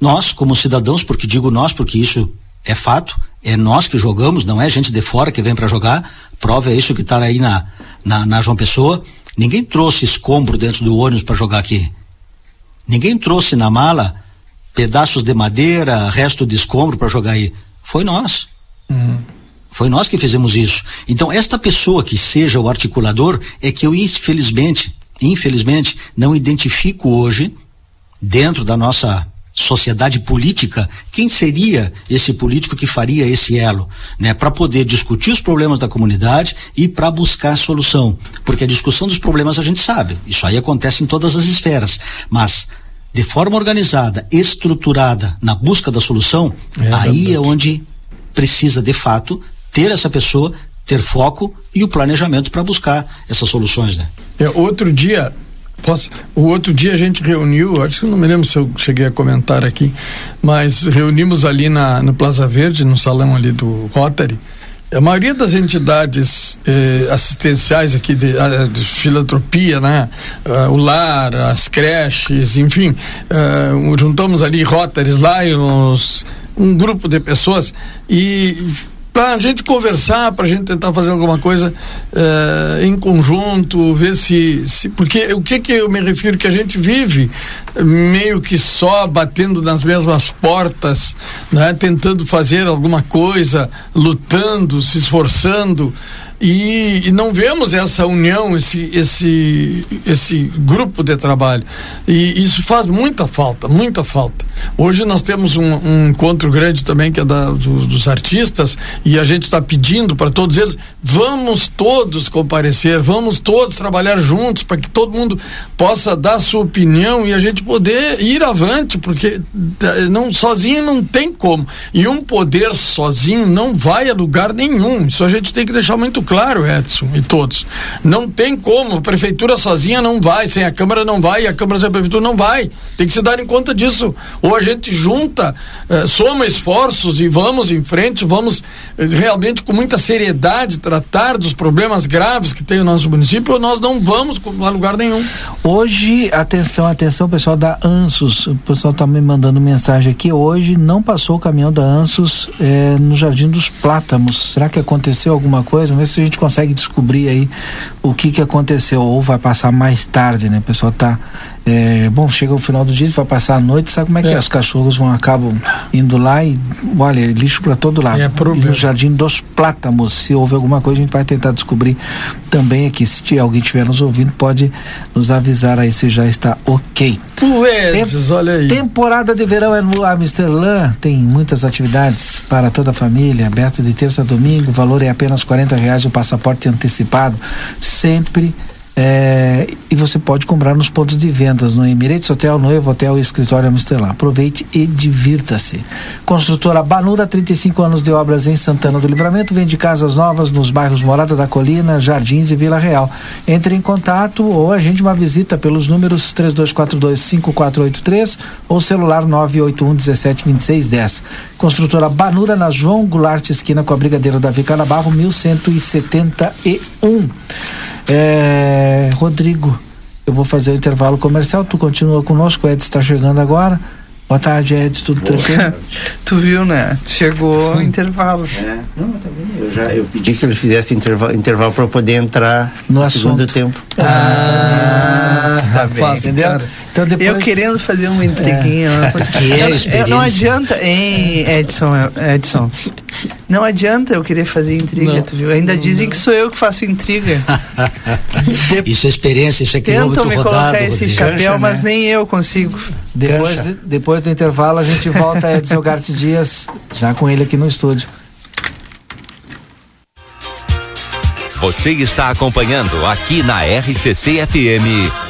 nós, como cidadãos, porque digo nós, porque isso é fato, é nós que jogamos, não é gente de fora que vem para jogar, prova é isso que está aí na, na, na João Pessoa, Ninguém trouxe escombro dentro do ônibus para jogar aqui. Ninguém trouxe na mala pedaços de madeira, resto de escombro para jogar aí. Foi nós. Uhum. Foi nós que fizemos isso. Então, esta pessoa que seja o articulador é que eu, infelizmente, infelizmente, não identifico hoje, dentro da nossa sociedade política, quem seria esse político que faria esse elo, né, para poder discutir os problemas da comunidade e para buscar solução, porque a discussão dos problemas a gente sabe, isso aí acontece em todas as esferas, mas de forma organizada, estruturada na busca da solução, é aí verdade. é onde precisa de fato ter essa pessoa, ter foco e o planejamento para buscar essas soluções, né? É, outro dia Posso? O outro dia a gente reuniu, acho que não me lembro se eu cheguei a comentar aqui, mas reunimos ali na, no Plaza Verde, no salão ali do Rotary, a maioria das entidades eh, assistenciais aqui de, de, filantropia, né? Uh, o lar, as creches, enfim, uh, juntamos ali Rotary, Lions, um grupo de pessoas e para a gente conversar, para a gente tentar fazer alguma coisa uh, em conjunto, ver se, se. Porque o que, que eu me refiro? Que a gente vive meio que só batendo nas mesmas portas, né? tentando fazer alguma coisa, lutando, se esforçando. E, e, não vemos essa união, esse, esse, esse grupo de trabalho. E isso faz muita falta, muita falta. Hoje nós temos um, um encontro grande também que é da, do, dos artistas e a gente está pedindo para todos eles, vamos todos comparecer, vamos todos trabalhar juntos para que todo mundo possa dar sua opinião e a gente poder ir avante, porque não sozinho não tem como. E um poder sozinho não vai a lugar nenhum. Isso a gente tem que deixar muito claro, Edson e todos. Não tem como, a prefeitura sozinha não vai, sem a Câmara não vai, e a Câmara sem a prefeitura não vai. Tem que se dar em conta disso. Ou a gente junta, eh, soma esforços e vamos em frente, vamos eh, realmente com muita seriedade tratar dos problemas graves que tem o nosso município, ou nós não vamos a lugar nenhum. Hoje, atenção, atenção, pessoal da Ansos, o pessoal está me mandando mensagem aqui, hoje não passou o caminhão da Ansos eh, no Jardim dos Plátamos. Será que aconteceu alguma coisa? Vamos ver se a gente consegue descobrir aí o que que aconteceu ou vai passar mais tarde, né? O pessoal tá é, bom, chega o final do dia, vai passar a noite, sabe como é que é? é? Os cachorros vão acabam indo lá e olha, lixo para todo lado. É e no Jardim dos Plátamos, se houve alguma coisa, a gente vai tentar descobrir também aqui. Se alguém estiver nos ouvindo, pode nos avisar aí se já está ok. Puedes, Tem, olha aí. Temporada de verão é no Amsterdã, tem muitas atividades para toda a família, aberto de terça a domingo, o valor é apenas quarenta reais o passaporte antecipado, sempre é, e você pode comprar nos pontos de vendas no Emirates Hotel, Noivo Hotel e Escritório Amsterdã. Aproveite e divirta-se. Construtora Banura, 35 anos de obras em Santana do Livramento, vende casas novas nos bairros Morada da Colina, Jardins e Vila Real. Entre em contato ou agende uma visita pelos números 3242-5483 ou celular 981 17 2610. Construtora Banura na João Goulart, esquina com a Brigadeiro Davi Canabarro, 1171. É, Rodrigo, eu vou fazer o intervalo comercial, tu continua conosco, o Ed está chegando agora. Boa tarde, Ed, tudo tranquilo? tu viu, né? Chegou o intervalo. É, não, tá bem. Eu, já, eu pedi que ele fizesse intervalo, intervalo para poder entrar no, no segundo tempo. Ah, ah tá bem, entendeu? Então depois... Eu querendo fazer uma intriguinha. É. Eu, não adianta, hein, Edson, Edson. Não adianta eu querer fazer intriga, não, tu viu? Ainda não, dizem não. que sou eu que faço intriga. De... Isso é experiência, isso é Tentam me rodado, colocar esse Rodrigo. chapéu, mas né? nem eu consigo. Depois, depois do intervalo a gente volta Edson Garte Dias, já com ele aqui no estúdio. Você está acompanhando aqui na RCC FM.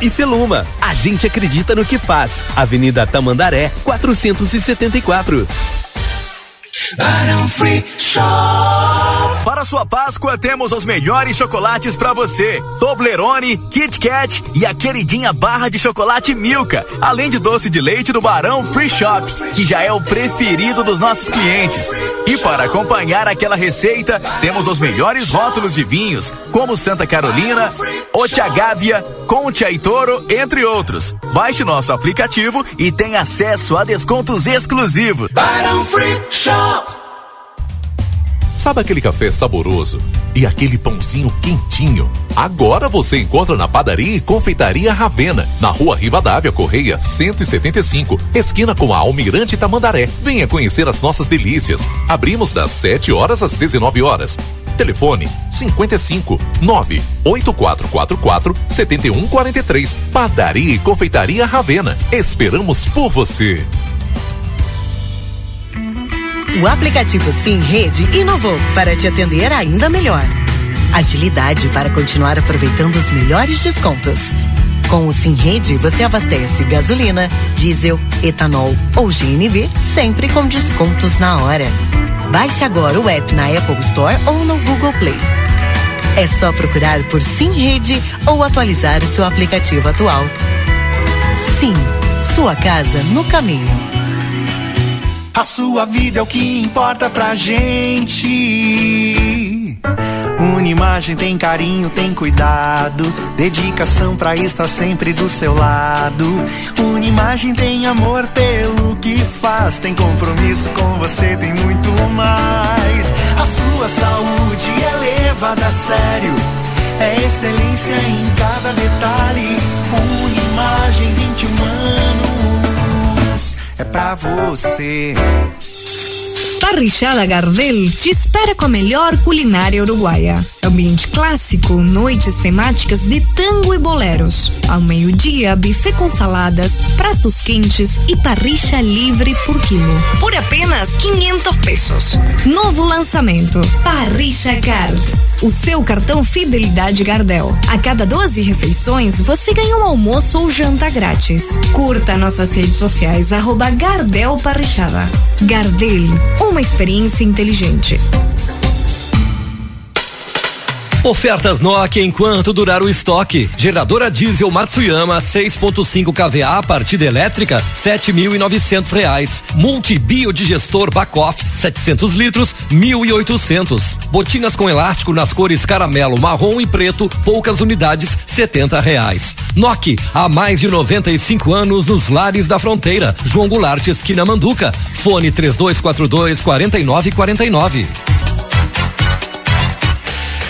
e Feluma. A gente acredita no que faz. Avenida Tamandaré, 474. Barão Free Shop. Para sua Páscoa temos os melhores chocolates para você: Toblerone, Kit Kat e a queridinha barra de chocolate Milka, além de doce de leite do Barão Free Shop, que já é o preferido dos nossos clientes. E para acompanhar aquela receita, temos os melhores rótulos de vinhos, como Santa Carolina, Otiagávia, Conte e Toro, entre outros. Baixe nosso aplicativo e tenha acesso a descontos exclusivos. Barão Free Shop. Sabe aquele café saboroso e aquele pãozinho quentinho? Agora você encontra na padaria e confeitaria Ravena, na rua Rivadavia Correia 175, esquina com a Almirante Tamandaré. Venha conhecer as nossas delícias. Abrimos das 7 horas às 19 horas. Telefone 55 98444 7143. Padaria e confeitaria Ravena. Esperamos por você. O aplicativo Sim Rede inovou para te atender ainda melhor. Agilidade para continuar aproveitando os melhores descontos. Com o Sim Rede, você abastece gasolina, diesel, etanol ou GNV sempre com descontos na hora. Baixe agora o app na Apple Store ou no Google Play. É só procurar por Sim Rede ou atualizar o seu aplicativo atual. Sim, sua casa no caminho. A sua vida é o que importa pra gente. Uma imagem tem carinho, tem cuidado, dedicação pra estar sempre do seu lado. Uma imagem tem amor pelo que faz, tem compromisso com você, tem muito mais. A sua saúde é levada a sério, é excelência em cada detalhe. Uma imagem 21 anos é pra você. Parrichada Gardel te espera com a melhor culinária uruguaia. Ambiente clássico, noites temáticas de tango e boleros. Ao meio-dia, buffet com saladas, pratos quentes e parricha livre por quilo. Por apenas 500 pesos. Novo lançamento: Parricha Card o seu cartão Fidelidade Gardel. A cada 12 refeições, você ganha um almoço ou janta grátis. Curta nossas redes sociais, arroba Gardel Parrichada. Gardel, uma experiência inteligente. Ofertas Nokia enquanto durar o estoque. Geradora diesel Matsuyama 6.5 kVA partida elétrica 7.900 reais. Multibiodigestor Bacoff 700 litros 1.800. Botinas com elástico nas cores caramelo, marrom e preto poucas unidades 70 reais. Nokia há mais de 95 anos nos lares da fronteira. João Goulart esquina Manduca. Fone 3242 4949.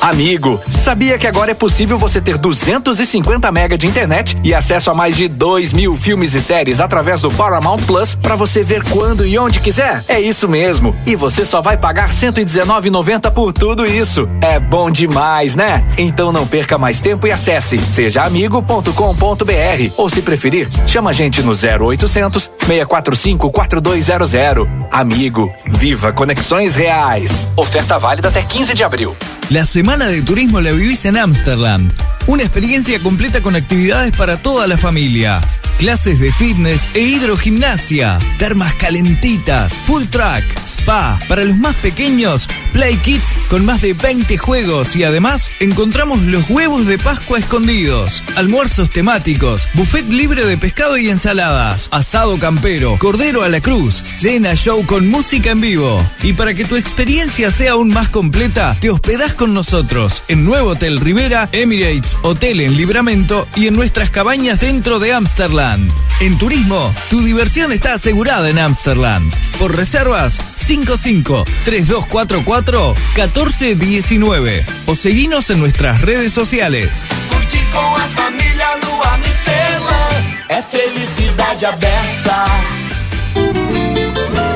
Amigo, sabia que agora é possível você ter 250 mega de internet e acesso a mais de 2 mil filmes e séries através do Paramount Plus para você ver quando e onde quiser? É isso mesmo. E você só vai pagar 119,90 por tudo isso. É bom demais, né? Então não perca mais tempo e acesse sejaamigo.com.br ou se preferir, chama a gente no 0800 645 4200. Amigo, viva conexões reais. Oferta válida até 15 de abril. La semana de turismo la vivís en Amsterdam. Una experiencia completa con actividades para toda la familia. Clases de fitness e hidrogimnasia, termas calentitas, full track, spa. Para los más pequeños, Play Kids con más de 20 juegos y además encontramos los huevos de Pascua escondidos, almuerzos temáticos, buffet libre de pescado y ensaladas, asado campero, cordero a la cruz, cena show con música en vivo. Y para que tu experiencia sea aún más completa, te hospedás con nosotros en Nuevo Hotel Rivera, Emirates Hotel en Libramento y en nuestras cabañas dentro de Amsterdam. En turismo, tu diversión está asegurada en Amsterdam. Por reservas, 55 3244 1419 o seguinos en nuestras redes sociales.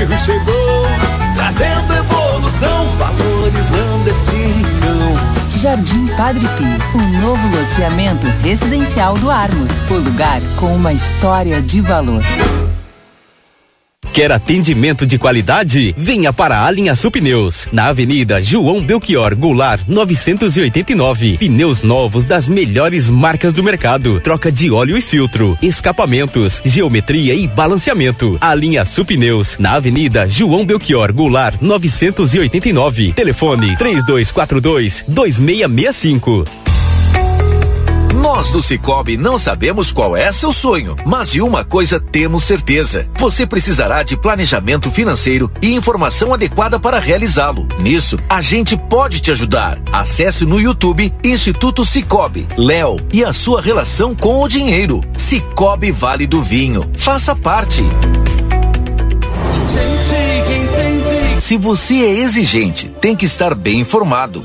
Padre Pirro chegou, trazendo evolução, valorizando este rincão. Jardim Padre Pio, um novo loteamento residencial do Armo. O lugar com uma história de valor. Quer atendimento de qualidade? Venha para a linha Pneus, na Avenida João Belchior Goulart, 989. Pneus novos das melhores marcas do mercado. Troca de óleo e filtro, escapamentos, geometria e balanceamento. A linha Pneus, na Avenida João Belchior Goulart, 989. Telefone 3242 2665. Nós do Cicobi não sabemos qual é seu sonho, mas de uma coisa temos certeza: você precisará de planejamento financeiro e informação adequada para realizá-lo. Nisso, a gente pode te ajudar. Acesse no YouTube Instituto Cicobi, Léo e a sua relação com o dinheiro. Cicobi Vale do Vinho. Faça parte. Se você é exigente, tem que estar bem informado.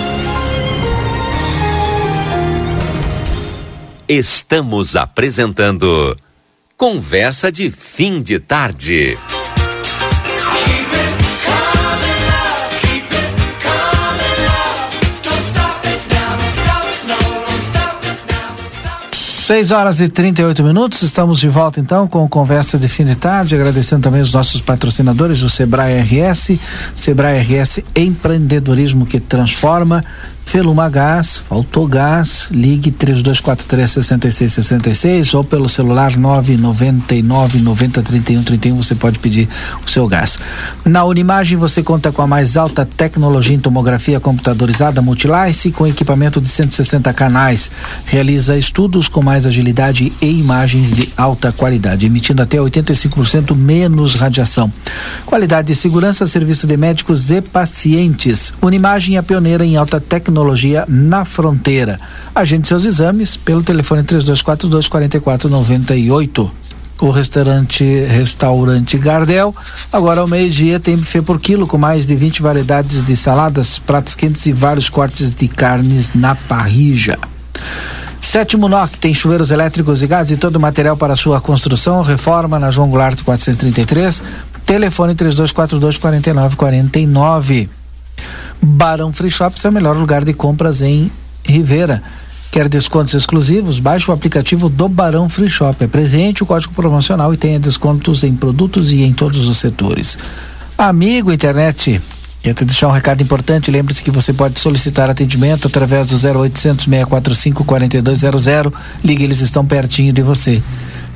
Estamos apresentando Conversa de Fim de Tarde. Seis horas e 38 minutos, estamos de volta então com conversa de fim de tarde, agradecendo também os nossos patrocinadores, o Sebrae RS, Sebrae RS Empreendedorismo que Transforma, Feluma Gás, faltou gás, ligue 3243-6666 ou pelo celular 999 90 31 31 você pode pedir o seu gás. Na Unimagem você conta com a mais alta tecnologia em tomografia computadorizada Multilice com equipamento de 160 canais. Realiza estudos com mais agilidade e imagens de alta qualidade, emitindo até 85% menos radiação. Qualidade e segurança, serviço de médicos e pacientes. Unimagem é pioneira em alta tecnologia tecnologia na fronteira. Agende seus exames pelo telefone 3242 4498. O restaurante Restaurante Gardel, agora ao meio-dia tem buffet por quilo com mais de 20 variedades de saladas, pratos quentes e vários cortes de carnes na parrija. Sétimo NOC tem chuveiros elétricos e gás e todo o material para sua construção, reforma na João Goulart 433, telefone 3242 4949. Barão Free Shops é o melhor lugar de compras em Rivera. Quer descontos exclusivos? Baixe o aplicativo do Barão Free Shop. É presente o código promocional e tenha descontos em produtos e em todos os setores. Amigo internet, quer te deixar um recado importante? Lembre-se que você pode solicitar atendimento através do 0800 645 4200. Ligue, eles estão pertinho de você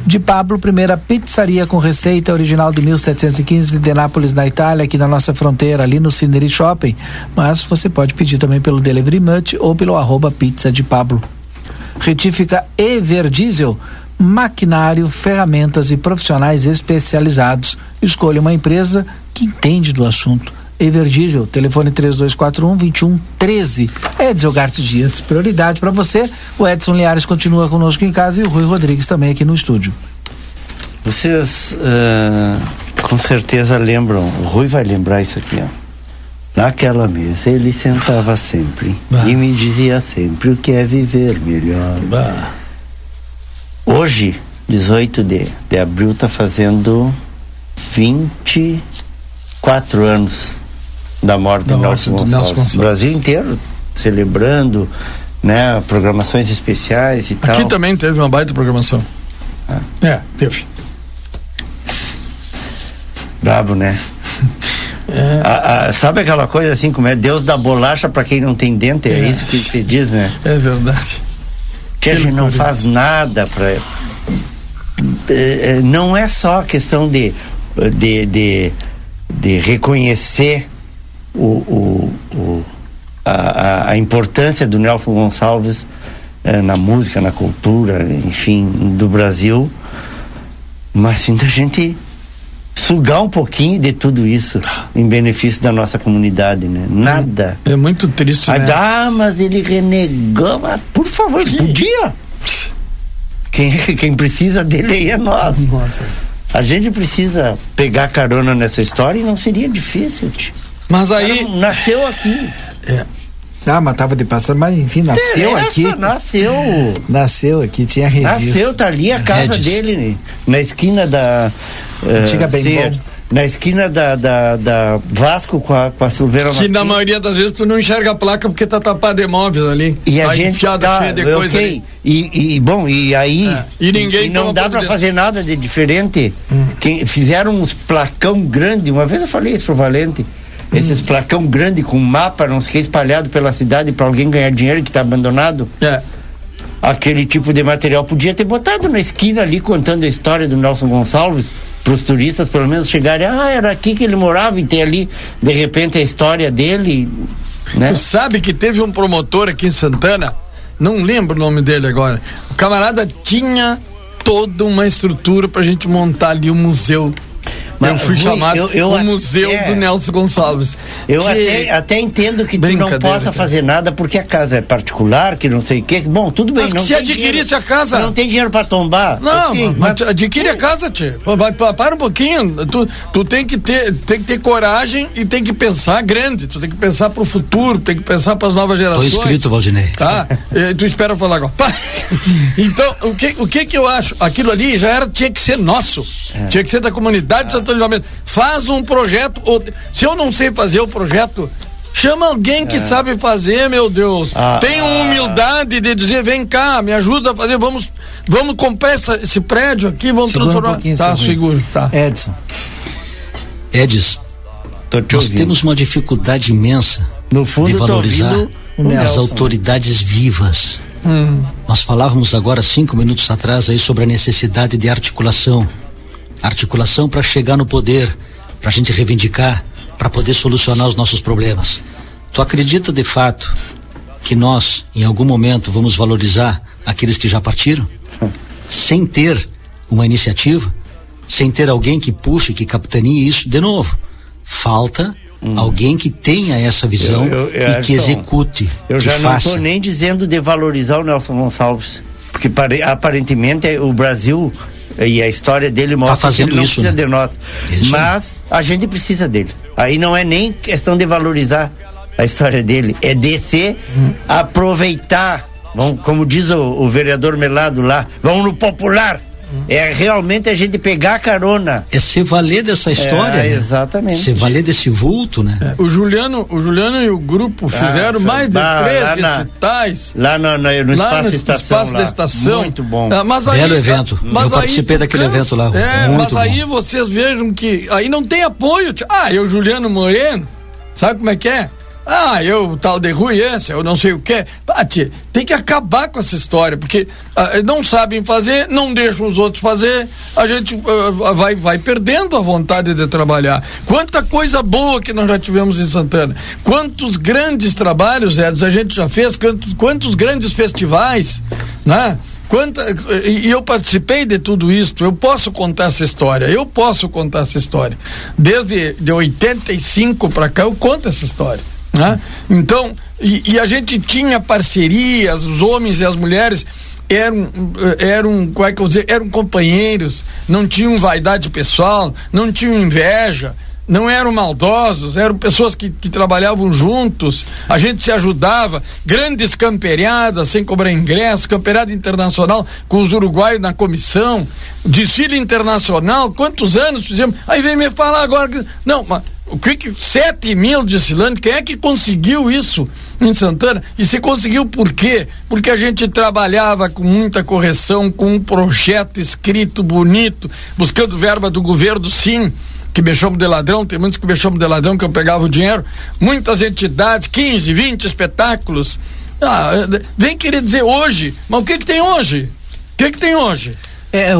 de Pablo, primeira pizzaria com receita original de 1715 de Nápoles, na Itália, aqui na nossa fronteira, ali no Cineri Shopping. Mas você pode pedir também pelo Delivery Much ou pelo arroba pizza de Pablo. Retífica Everdiesel, maquinário, ferramentas e profissionais especializados. Escolha uma empresa que entende do assunto. Everdiesel, telefone 3241 2113. Edson Garte Dias, prioridade para você. O Edson Liares continua conosco em casa e o Rui Rodrigues também aqui no estúdio. Vocês uh, com certeza lembram, o Rui vai lembrar isso aqui, ó. Naquela mesa ele sentava sempre bah. e me dizia sempre o que é viver melhor. Bah. Hoje, 18 de, de abril, está fazendo 24 anos da morte, da de, Nelson. Nelson Gonçalves. Brasil inteiro celebrando, né, programações especiais e Aqui tal. Aqui também teve uma baita programação. Ah. É, teve. Brabo, né? É. A, a, sabe aquela coisa assim, como é Deus dá bolacha para quem não tem dente? É, é, isso que se diz, né? É verdade. Que a gente não faz nada para. É, é, não é só questão de, de, de, de reconhecer o, o, o a, a, importância do Nelson Gonçalves eh, na música, na cultura, enfim, do Brasil, mas sim da gente sugar um pouquinho de tudo isso em benefício da nossa comunidade, né? Nada. É, é muito triste, né? Ah, mas ele renegou, mas por favor, ele podia. Quem, quem precisa dele é nós. Nossa. A gente precisa pegar carona nessa história e não seria difícil. Tio. Mas aí. nasceu aqui. É. Ah, mas tava de passagem, mas enfim, nasceu aqui. Nasceu. Nasceu aqui, tinha registro. Nasceu, tá ali a casa Regis. dele, na esquina da. Antiga uh, bem bom na esquina da, da, da, Vasco com a, com a Silveira Que na maioria das vezes tu não enxerga a placa porque tá tapado de móveis ali. E a tá gente tá, cheia de okay. coisa ali. E, e, bom, e aí é. e ninguém e não dá para fazer nada de diferente. Hum. Que, fizeram uns placão grande, uma vez eu falei isso pro Valente esses placão grande com mapa, não sei que, espalhado pela cidade para alguém ganhar dinheiro que está abandonado. É. Aquele tipo de material podia ter botado na esquina ali contando a história do Nelson Gonçalves para os turistas pelo menos chegarem, ah, era aqui que ele morava e tem ali de repente a história dele, né? Tu sabe que teve um promotor aqui em Santana, não lembro o nome dele agora. O camarada tinha toda uma estrutura para a gente montar ali o um museu mas, eu fui Rui, chamado eu, eu, o Museu é, do Nelson Gonçalves. Eu que... até, até, entendo que tu não possa fazer nada porque a casa é particular, que não sei o quê. Bom, tudo bem. Mas não se adquirisse a casa. Não tem dinheiro para tombar. Não, okay, mas, mas adquire a casa, tia. Para um pouquinho. Tu, tu tem, que ter, tem que ter coragem e tem que pensar grande. Tu tem que pensar para o futuro, tem que pensar para as novas gerações. Foi escrito, Valdinei. Tá? e, tu espera falar agora. então, o que, o que que eu acho? Aquilo ali já era, tinha que ser nosso. É. Tinha que ser da comunidade de Livramento. Faz um projeto. Ou, se eu não sei fazer o projeto, Chama alguém que é. sabe fazer, meu Deus. Ah, Tenha ah, humildade de dizer, vem cá, me ajuda a fazer, vamos, vamos comprar essa, esse prédio aqui, vamos transformar. Um tá, seguro, tá. Edson. Edson, nós ouvindo. temos uma dificuldade imensa no fundo, de valorizar as autoridades vivas. Hum. Nós falávamos agora cinco minutos atrás aí sobre a necessidade de articulação, articulação para chegar no poder, para a gente reivindicar, para poder solucionar os nossos problemas. Tu acredita de fato que nós, em algum momento, vamos valorizar aqueles que já partiram, sem ter uma iniciativa, sem ter alguém que puxe, que capitanie isso de novo? Falta alguém que tenha essa visão Hum. Eu- eu- e que execute. Eu já não estou nem dizendo de valorizar o Nelson Gonçalves, porque pare- aparentemente o Brasil e a história dele mostra Tá fazendo que ele não isso, precisa né? de nós. Isso. Mas a gente precisa dele. Aí não é nem questão de valorizar a história dele, é de se aproveitar. Vamos, como diz o, o vereador Melado lá, vamos no popular. É realmente a gente pegar a carona. É se valer dessa história. É, né? exatamente. Se valer desse vulto, né? O Juliano, o Juliano e o grupo fizeram Ah, mais de lá- três lá na- recitais. Lá no, no, no lá espaço no estação. espaço lá. da estação. Muito bom. Ah, mas aí, Belo evento. mas Eu aí participei tu daquele cansa. evento lá. É, Muito mas bom. aí vocês vejam que aí não tem apoio. Ah, eu, Juliano Moreno, sabe como é que é? Ah, eu tal de Rui esse, eu não sei o que. Ah, tia, tem que acabar com essa história, porque ah, não sabem fazer, não deixam os outros fazer, a gente ah, vai, vai perdendo a vontade de trabalhar. Quanta coisa boa que nós já tivemos em Santana. Quantos grandes trabalhos, Edson, a gente já fez, quantos, quantos grandes festivais, né? Quanta, e e eu participei de tudo isso, eu posso contar essa história, eu posso contar essa história. Desde de 85 para cá eu conto essa história. Né? Então, e, e a gente tinha parcerias, os homens e as mulheres eram, eram, como é que eu dizer, eram companheiros, não tinham vaidade pessoal, não tinham inveja, não eram maldosos, eram pessoas que, que trabalhavam juntos, a gente se ajudava, grandes camperiadas sem cobrar ingresso, camperiada internacional com os uruguaios na comissão, desfile internacional, quantos anos fizemos? Aí vem me falar agora que. Não, mas o que que. 7 mil desfilando, quem é que conseguiu isso em Santana? E se conseguiu por quê? Porque a gente trabalhava com muita correção, com um projeto escrito bonito, buscando verba do governo, sim que me chamam de ladrão, tem muitos que me chamam de ladrão que eu pegava o dinheiro, muitas entidades, 15, 20 espetáculos. Ah, vem querer dizer hoje, mas o que que tem hoje? O que que tem hoje?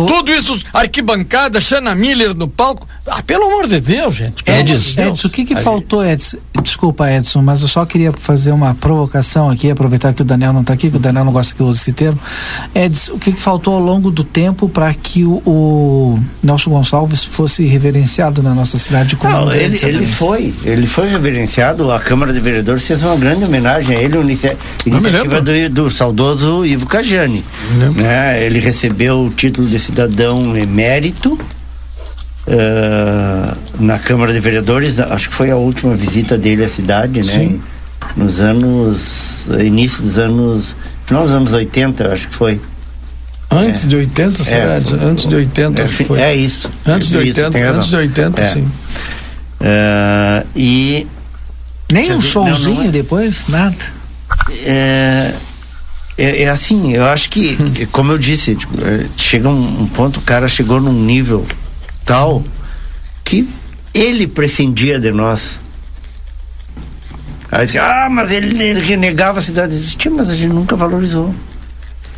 Tudo isso, arquibancada, Xana Miller no palco. Ah, pelo amor de Deus, gente. Edson, Deus. Edson, o que que A faltou, Edson? Desculpa, Edson, mas eu só queria fazer uma provocação aqui, aproveitar que o Daniel não está aqui, que o Daniel não gosta que eu use esse termo. Edson, o que que faltou ao longo do tempo para que o, o Nelson Gonçalves fosse reverenciado na nossa cidade como Não, ele, ele foi, ele foi reverenciado, a Câmara de Vereadores fez uma grande homenagem a ele, inicia- iniciativa do, do saudoso Ivo Cajani. Né? Ele recebeu o título de cidadão emérito eh, na Câmara de Vereadores, acho que foi a última visita dele à cidade, né? Sim. Nos anos, início dos anos, final dos anos 80, acho que foi. Antes de 80, será? foi- antes de 80, é, acho que foi. É isso. Antes de Isso, 80, tem razão. antes de 80, É. sim. Eh, e Nem um dizer, showzinho não, não é- depois? Nada. é, é, é assim, eu acho que, como eu disse, tipo, é, chega um, um ponto, o cara chegou num nível tal que ele prescindia de nós. Aí ah, mas ele, ele renegava a cidade. Eu disse, "Tia, mas a gente nunca valorizou.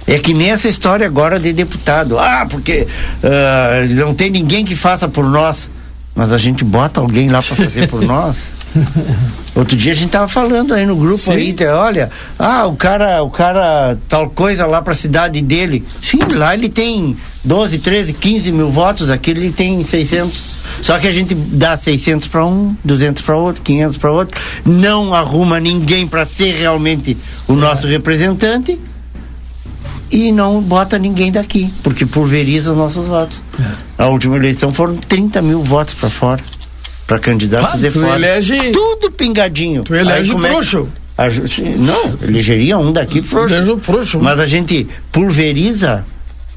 É que nem essa história agora de deputado. Ah, porque ah, não tem ninguém que faça por nós. Mas a gente bota alguém lá para fazer por nós. Outro dia a gente tava falando aí no grupo Sim. aí, tá, olha, ah, o cara, o cara tal coisa lá pra cidade dele. Sim, lá ele tem 12, 13, 15 mil votos, aqui ele tem 600. Só que a gente dá 600 para um, 200 para outro, 500 para outro, não arruma ninguém para ser realmente o nosso representante e não bota ninguém daqui, porque pulveriza os nossos votos. A última eleição foram 30 mil votos para fora, para candidatos Ah, de tu fora. elege- Tudo pingadinho. Tu elege Aí é frouxo. a ju- sim, Não, elegeria um daqui frouxo. Mas a gente pulveriza,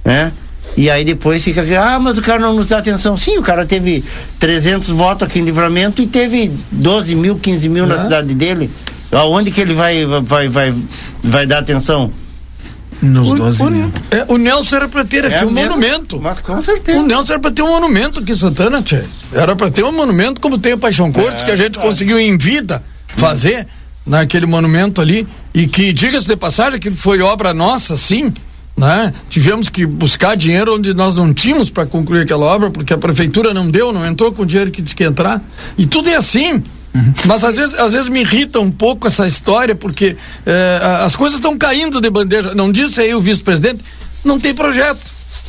né? E aí depois fica aqui, ah, mas o cara não nos dá atenção. Sim, o cara teve 300 votos aqui em Livramento e teve 12 mil, 15 mil na É. cidade dele. Aonde que ele vai, vai, vai, vai dar atenção? Nos O- 12 o, mil. é, o Nelson era para ter aqui É um mesmo? monumento. Mas com certeza. O Nelson era para ter um monumento aqui em Santana, tchê. Era para ter um monumento como tem o Paixão Cortes, É, que a gente claro. conseguiu em vida fazer naquele monumento ali. e que, diga-se de passagem, que foi obra nossa, sim, né? Tivemos que buscar dinheiro onde nós não tínhamos para concluir aquela obra, porque a prefeitura não deu, não entrou com o dinheiro que disse que ia entrar. E tudo é assim. Mas às vezes, às vezes me irrita um pouco essa história, porque eh, as coisas estão caindo de bandeja. Não disse aí o vice-presidente, não tem projeto,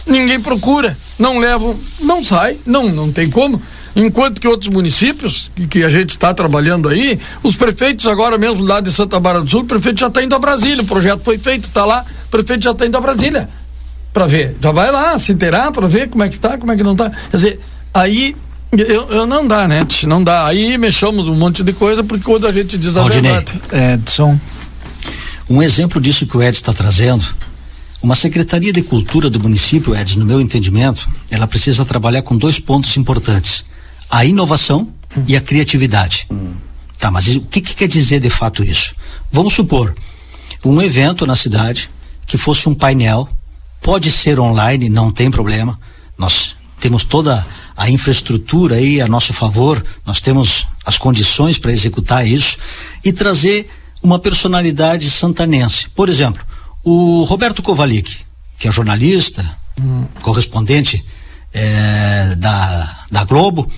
ninguém procura, não levam, não sai, não, não tem como. Enquanto que outros municípios, que, que a gente está trabalhando aí, os prefeitos agora mesmo lá de Santa Bárbara do Sul, o prefeito já está indo a Brasília, o projeto foi feito, está lá, o prefeito já está indo a Brasília para ver. Já vai lá se inteirar para ver como é que está, como é que não está. Quer dizer, aí eu, eu, não dá, né? Não dá. Aí mexamos um monte de coisa porque quando a gente diz a Aldinei, verdade. Edson. Um exemplo disso que o Ed está trazendo, uma Secretaria de Cultura do município, Ed, no meu entendimento, ela precisa trabalhar com dois pontos importantes: a inovação hum. e a criatividade. Hum. Tá, mas o que, que quer dizer de fato isso? Vamos supor um evento na cidade que fosse um painel, pode ser online, não tem problema. Nós temos toda a infraestrutura aí a nosso favor, nós temos as condições para executar isso e trazer uma personalidade santanense. Por exemplo, o Roberto Kovalik, que é jornalista, hum. correspondente é, da, da Globo,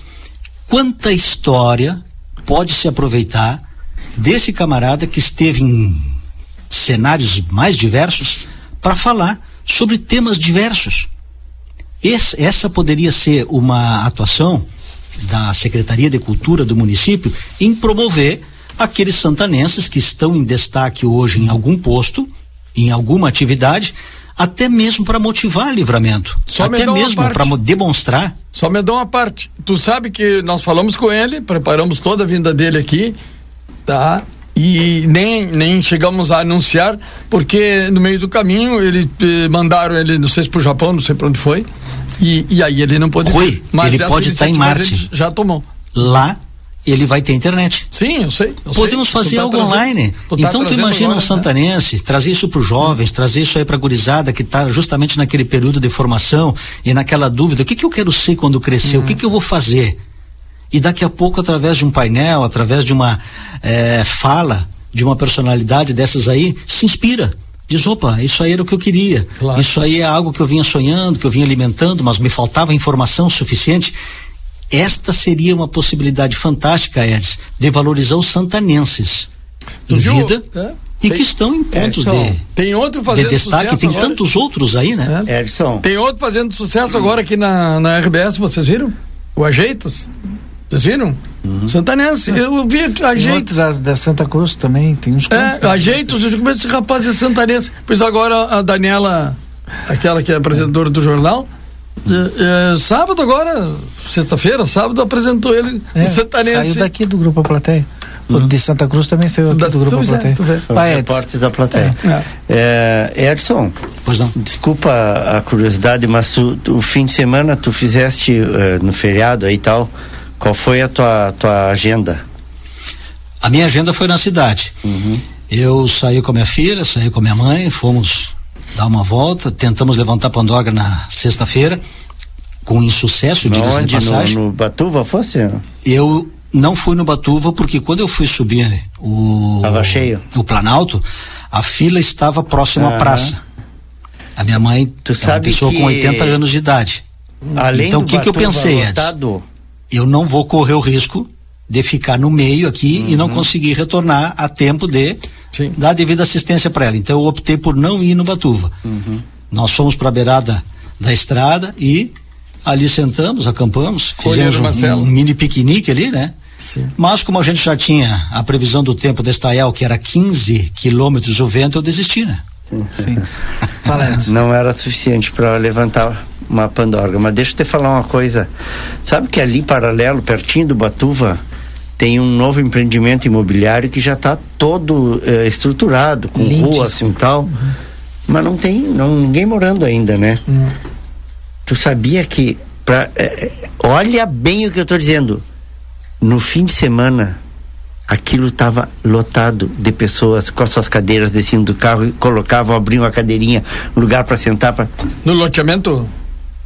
quanta história pode se aproveitar desse camarada que esteve em cenários mais diversos para falar sobre temas diversos. Esse, essa poderia ser uma atuação da Secretaria de Cultura do município em promover aqueles santanenses que estão em destaque hoje em algum posto, em alguma atividade, até mesmo para motivar livramento, Só até me mesmo para demonstrar. Só me dá uma parte. Tu sabe que nós falamos com ele, preparamos toda a vinda dele aqui, tá? e nem, nem chegamos a anunciar, porque no meio do caminho ele eh, mandaram ele, não sei se para o Japão, não sei para onde foi, e, e aí ele não pôde Rui, Mas ele pode estar em Marte. Já tomou. Lá ele vai ter internet. Sim, eu sei. Eu Podemos sei. fazer tá algo trazendo, online. Tu tá então tu imagina agora, um né? santanense, né? trazer isso para os jovens, hum. trazer isso aí para a gurizada que está justamente naquele período de formação e naquela dúvida, o que que eu quero ser quando crescer? Hum. O que que eu vou fazer? E daqui a pouco, através de um painel, através de uma é, fala de uma personalidade dessas aí, se inspira diz, opa, isso aí era o que eu queria. Claro. Isso aí é algo que eu vinha sonhando, que eu vinha alimentando, mas me faltava informação suficiente. Esta seria uma possibilidade fantástica, Edson, de valorizar os santanenses tu em viu? vida é? e tem, que estão em pontos Edson, de, tem outro fazendo de destaque. Tem agora. tantos outros aí, né? É. Edson. Tem outro fazendo sucesso agora aqui na, na RBS, vocês viram? O Ajeitos. Vocês viram? Uhum. Santanense. Eu vi ajeitos. Da, da Santa Cruz também, tem uns É, ajeitos. Eu digo, esse rapaz é santanense. Pois agora a Daniela, aquela que é apresentadora do jornal, é, é, sábado agora, sexta-feira, sábado, apresentou ele é, Santanense. Saiu daqui do Grupo Plateia. O uhum. de Santa Cruz também saiu aqui da, do Grupo Plateia. Vai, repórter da Plateia. É. É, Edson, pois não. desculpa a curiosidade, mas tu, tu, o fim de semana tu fizeste uh, no feriado aí e tal, qual foi a tua, tua agenda? A minha agenda foi na cidade. Uhum. Eu saí com a minha filha, saí com a minha mãe, fomos dar uma volta, tentamos levantar Pandorga na sexta-feira, com insucesso, diga-se de passagem. No, no Batuva fosse? Eu não fui no Batuva porque quando eu fui subir o Tava cheio. o Planalto, a fila estava próxima uhum. à praça. A minha mãe tu é uma pessoa com 80 anos de idade. Além então o que, que eu pensei, lotado, eu não vou correr o risco de ficar no meio aqui uhum. e não uhum. conseguir retornar a tempo de Sim. dar devida assistência para ela. Então eu optei por não ir no Batuva. Uhum. Nós fomos para a beirada da estrada e ali sentamos, acampamos, fizemos um, um, mini piquenique ali, né? Sim. Mas como a gente já tinha a previsão do tempo da Estael, que era 15 quilômetros o vento, eu desisti, né? Sim. não era suficiente para levantar uma pandorga. Mas deixa eu te falar uma coisa. Sabe que ali paralelo, pertinho do Batuva, tem um novo empreendimento imobiliário que já está todo uh, estruturado, com Lindíssimo. ruas assim, e tal. Uhum. Mas não tem não, ninguém morando ainda, né? Uhum. Tu sabia que. Pra, uh, olha bem o que eu estou dizendo. No fim de semana, aquilo estava lotado de pessoas com as suas cadeiras descendo do carro, colocavam, abriam a cadeirinha, lugar para sentar. Pra... No loteamento?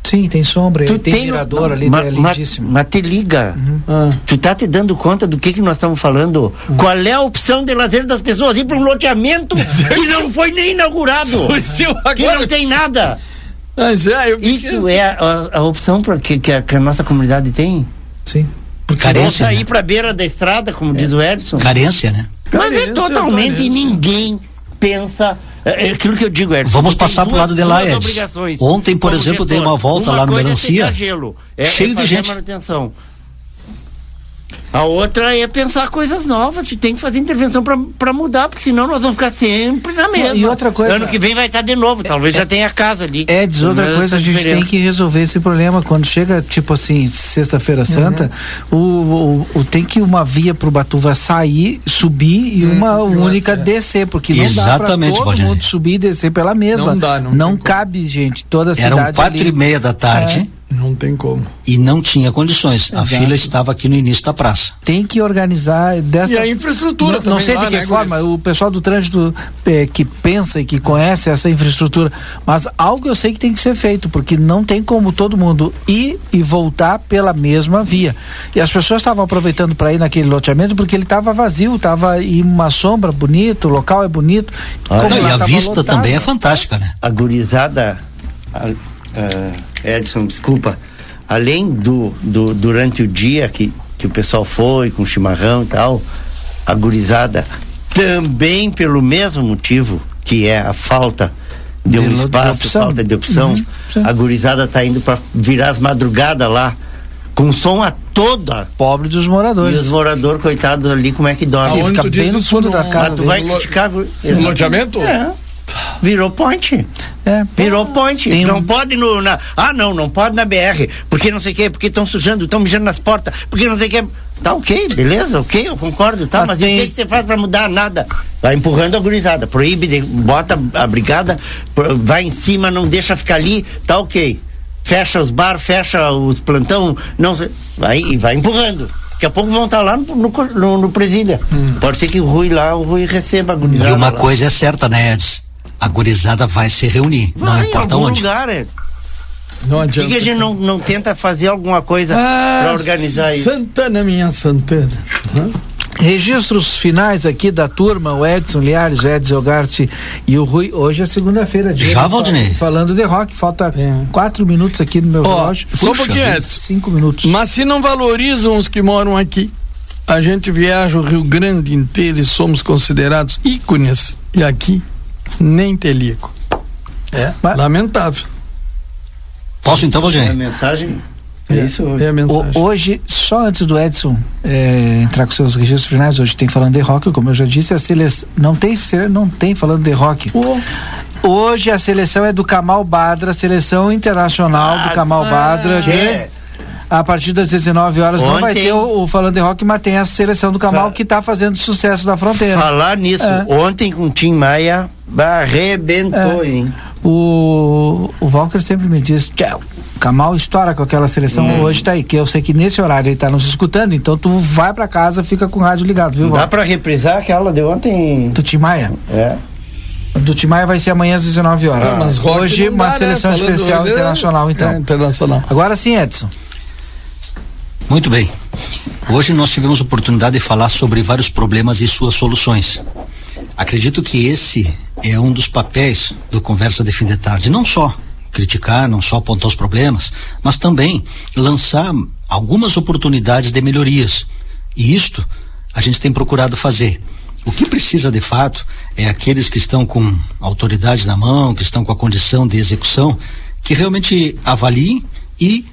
Sim, tem sombra, Tu tem, tem mirador no- ali, ma- é lindíssimo. Mas te liga. Ah. Tu tá te dando conta do que que nós estamos falando? Qual é a opção de lazer das pessoas? Ir para um loteamento que não foi nem inaugurado. Que não tem nada. Mas é, eu Isso assim. é a, a opção pra que, que, a, que a nossa comunidade tem? Sim. Carência, Ou sair né? pra beira da estrada, como diz o Edson. Carência, né? Mas é Carência, totalmente carência. ninguém pensa. É é aquilo que eu digo, Edson. Vamos passar pro duas- lado de lá, Edson. Ontem, por exemplo, dei gestor. uma volta Uma lá no é Melancia, é, cheio é de gente. manutenção. A outra é pensar coisas novas, a gente tem que fazer intervenção para mudar, porque senão nós vamos ficar sempre na mesma. E outra coisa- Ano que vem vai estar de novo, talvez já tenha casa ali. É, diz outra coisa, a gente diferença. tem que resolver esse problema. Quando chega, tipo assim, sexta-feira santa, o, o, o- tem que uma via pro Batuva sair, subir e uma única descer, porque não dá pra Exatamente, todo mundo subir e descer pela mesma. Não dá, não cabe, gente, toda a cidade Eram quatro ali. e meia da tarde Não tem como. e não tinha condições. A Exato. fila estava aqui no início da praça. Tem que organizar dessa E a infraestrutura não, não também sei lá, de que né, forma o pessoal do trânsito eh, que pensa e que conhece essa infraestrutura, mas algo eu sei que tem que ser feito porque não tem como todo mundo ir e voltar pela mesma via. E as pessoas estavam aproveitando para ir naquele loteamento porque ele estava vazio, estava em uma sombra bonita, o local é bonito. Como Não, e a vista lotado, também é fantástica, né? a gurizada, a- a- Edson, desculpa, além do, do durante o dia que, que o pessoal foi com chimarrão e tal, a gurizada também pelo mesmo motivo que é a falta de um De de espaço, opção. falta de opção, Uhum, a gurizada tá indo para virar as madrugadas lá com som a toda. Pobre dos E moradores. os moradores coitados ali como é que dormem? Sim, fica bem no fundo da casa. Ah, tu vai gu- No loteamento? É. Virou point. É. Virou point. Tem não um- pode no. Na, ah, não, não pode na BR. Porque não sei o quê, porque estão sujando, estão mijando nas portas, porque não sei o quê. Tá ok, beleza, ok, eu concordo, tá? Ah, mas tem- o que, você faz pra mudar? Nada. Vai empurrando a gurizada, proíbe, de- bota a brigada, vai em cima, não deixa ficar ali, tá ok. Fecha os bar, fecha os plantão, não sei- vai, e vai empurrando. Daqui a pouco vão estar lá no, no, no, no presília. Pode ser que o Rui lá, o Rui receba a gurizada. E uma lá. coisa é certa, né, Edson? A gurizada vai se reunir, não Vai em importa algum onde. lugar, é. Não Por que, a gente não, não tenta fazer alguma coisa Ah, pra organizar isso? Santana, minha Santana. Hã? Registros finais aqui da turma, o Edson Liares, o Edson Ogarte e o Rui. Hoje é segunda-feira, dia. Já, de- Valdinei? Falando de rock, falta É. quatro minutos aqui no meu Ó, relógio. só um pouquinho, Edson. Cinco minutos. Mas se não valorizam os que moram aqui, a gente viaja o Rio Grande inteiro e somos considerados ícones. E aqui, nem telico. É Mas- lamentável. Posso então, A Valdinei? mensagem é isso hoje. É a mensagem. O- hoje, só antes do Edson eh, entrar com seus registros finais, hoje tem falando de rock, como eu já disse, a seleção. Não tem, não tem falando de rock. Hoje a seleção é do Kamal Badra, seleção internacional do Kamal Badra. que? grande- A partir das 19 horas não vai Ontem- ter o, o Falando de Rock, mas tem a seleção do Kamal que está fazendo sucesso na fronteira. Falar nisso, É. ontem com o Tim Maia, arrebentou, É. hein? O, o Walker sempre me diz, tchau, Kamal estoura com aquela seleção Hum. hoje tá aí, que eu sei que nesse horário ele tá nos escutando, então tu vai pra casa, fica com o rádio ligado, viu, Dá Walker? pra reprisar aquela de ontem? Do Timaya? É. Do Timaya vai ser amanhã às 19 horas. Ah, mas hoje uma dá, né? seleção Falando especial hoje é- internacional, então. É, internacional. Agora sim, Edson. Muito bem. Hoje nós tivemos oportunidade de falar sobre vários problemas e suas soluções. Acredito que esse é um dos papéis do Conversa de Fim de Tarde. Não só criticar, não só apontar os problemas, mas também lançar algumas oportunidades de melhorias. E isto a gente tem procurado fazer. O que precisa de fato é aqueles que estão com autoridade na mão, que estão com a condição de execução, que realmente avaliem e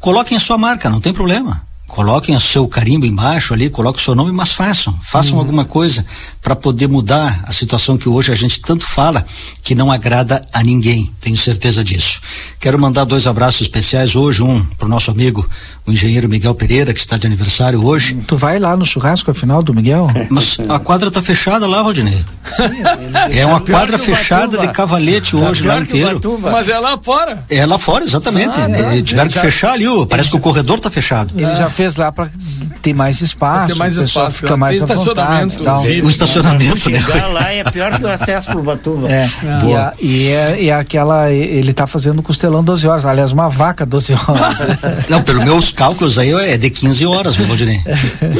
coloquem a sua marca, não tem problema. Coloquem o seu carimbo embaixo ali, coloquem o seu nome, mas façam, façam alguma coisa para poder mudar a situação que hoje a gente tanto fala, que não agrada a ninguém, tenho certeza disso. Quero mandar dois abraços especiais hoje, um para o nosso amigo, o engenheiro Miguel Pereira, que está de aniversário hoje. Tu vai lá no churrasco afinal do Miguel? Mas a quadra tá fechada lá, Valdinei. É uma quadra fechada de cavalete hoje lá inteiro. Mas é lá fora. É lá fora, exatamente. Ah? Eh, Tiveram que Já- fechar ali, ó. parece que o corredor tá fechado. Ele já fez lá pra ter mais espaço, ter mais o pessoal espaço, fica né? mais à vontade. e tal. O estacionamento, né? Chegar lá é pior que o acesso pro Batuva. É, e, a- e é, e é aquela, ele tá fazendo costelão 12 horas, aliás, uma vaca 12 horas. Não, pelos meus cálculos aí é de 15 horas, viu, Valdinei?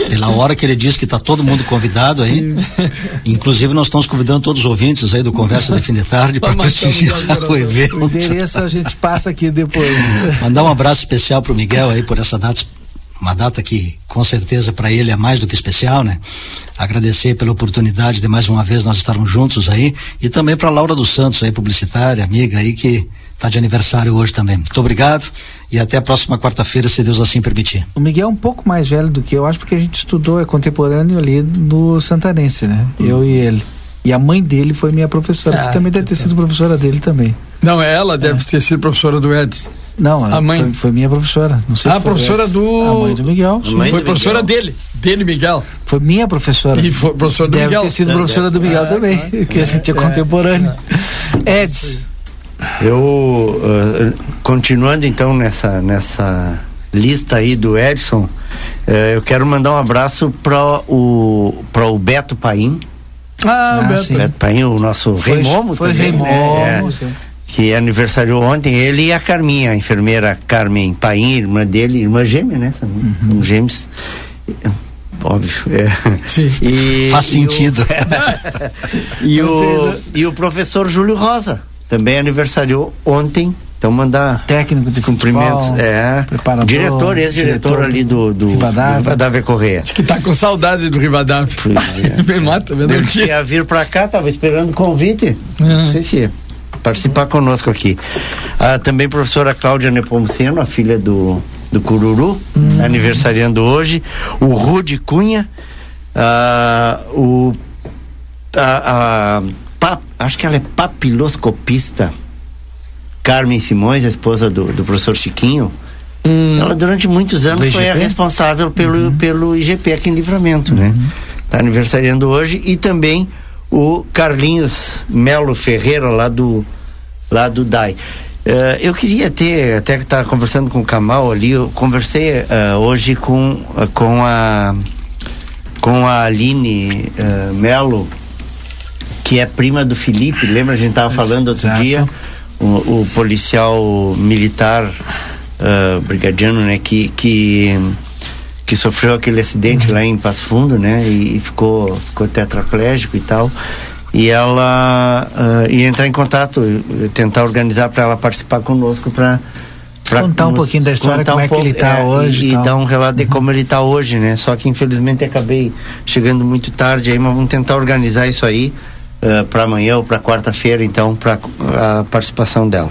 Pela hora que ele diz que tá todo mundo convidado aí. Inclusive, nós estamos convidando todos os ouvintes aí do Conversa de Fim de Tarde para prestigiar o evento. o endereço a gente passa aqui depois. Mandar um abraço especial pro Miguel aí por essa data, uma data que com certeza para ele é mais do que especial, né? Agradecer pela oportunidade de mais uma vez nós estarmos juntos aí e também para Laura dos Santos aí, publicitária, amiga aí que tá de aniversário hoje também. Muito obrigado e até a próxima quarta-feira, se Deus assim permitir. O Miguel é um pouco mais velho do que eu, acho porque a gente estudou, é contemporâneo ali no Santanense, né? Eu e ele. E a mãe dele foi minha professora, Ah, que também deve ter sido professora dele também. Não, ela deve ter sido professora do Edson. Não, A mãe? Foi, foi minha professora. Não sei Ah, se foi professora essa. do. A mãe do Miguel. sim. foi professora dele, dele, Miguel. Foi minha professora. E foi professora do Deve Miguel. ter sido É, professora do Miguel é, também, que a gente é contemporâneo. Eds, Eu, eh, continuando então nessa, nessa lista aí do Edson, eh, eu quero mandar um abraço para o, pra o Beto Paim. Ah, Ah, Beto. Beto Paim, o nosso Foi- rei Momo foi também, rei né? Momo, É, sim. Que aniversariou ontem, ele e a Carminha, a enfermeira Carmen Paim, irmã dele, irmã gêmea, né? Uhum. Gêmeos. Óbvio. É. Sim. E, Faz e o- sentido. e, o, e o professor Júlio Rosa, também aniversariou ontem. Então mandar técnico de cumprimentos. futebol, É, preparador, diretor, ex-diretor diretor ali do, do, Rivadavia. do Rivadavia Correia. Que tá com saudade do Rivadavia. é. Me mata, me um ia vir pra cá, tava esperando o convite. É. Não sei se ia participar conosco aqui. Ah, também a professora Cláudia Nepomuceno, a filha do, do Cururu, Hum. aniversariando hoje. O Rude Cunha, ah, o. a- a pa- acho que ela é papiloscopista. Carmen Simões, a esposa do, do professor Chiquinho. Ela durante muitos anos foi a responsável pelo, pelo IGP aqui em Livramento, né? Está aniversariando hoje e também o Carlinhos Melo Ferreira lá do lá do DAI. Eh, eu queria ter, até que estava conversando com o Kamal ali, eu conversei eh, hoje com, eh, com a com a Aline Melo, que é prima do Felipe, lembra? A gente estava falando outro Exato. dia, o, o policial militar brigadiano, né, que, que, que sofreu aquele acidente lá em Passo Fundo, né, e, e ficou, ficou tetraplégico e tal. E ela ah, ia entrar em contato, tentar organizar para ela participar conosco para Contar um pouquinho da história, como é que ele tá hoje e E, dar um relato de como ele está hoje, né? Só que infelizmente acabei chegando muito tarde aí, mas vamos tentar organizar isso aí para amanhã ou para quarta-feira, então, para a participação dela.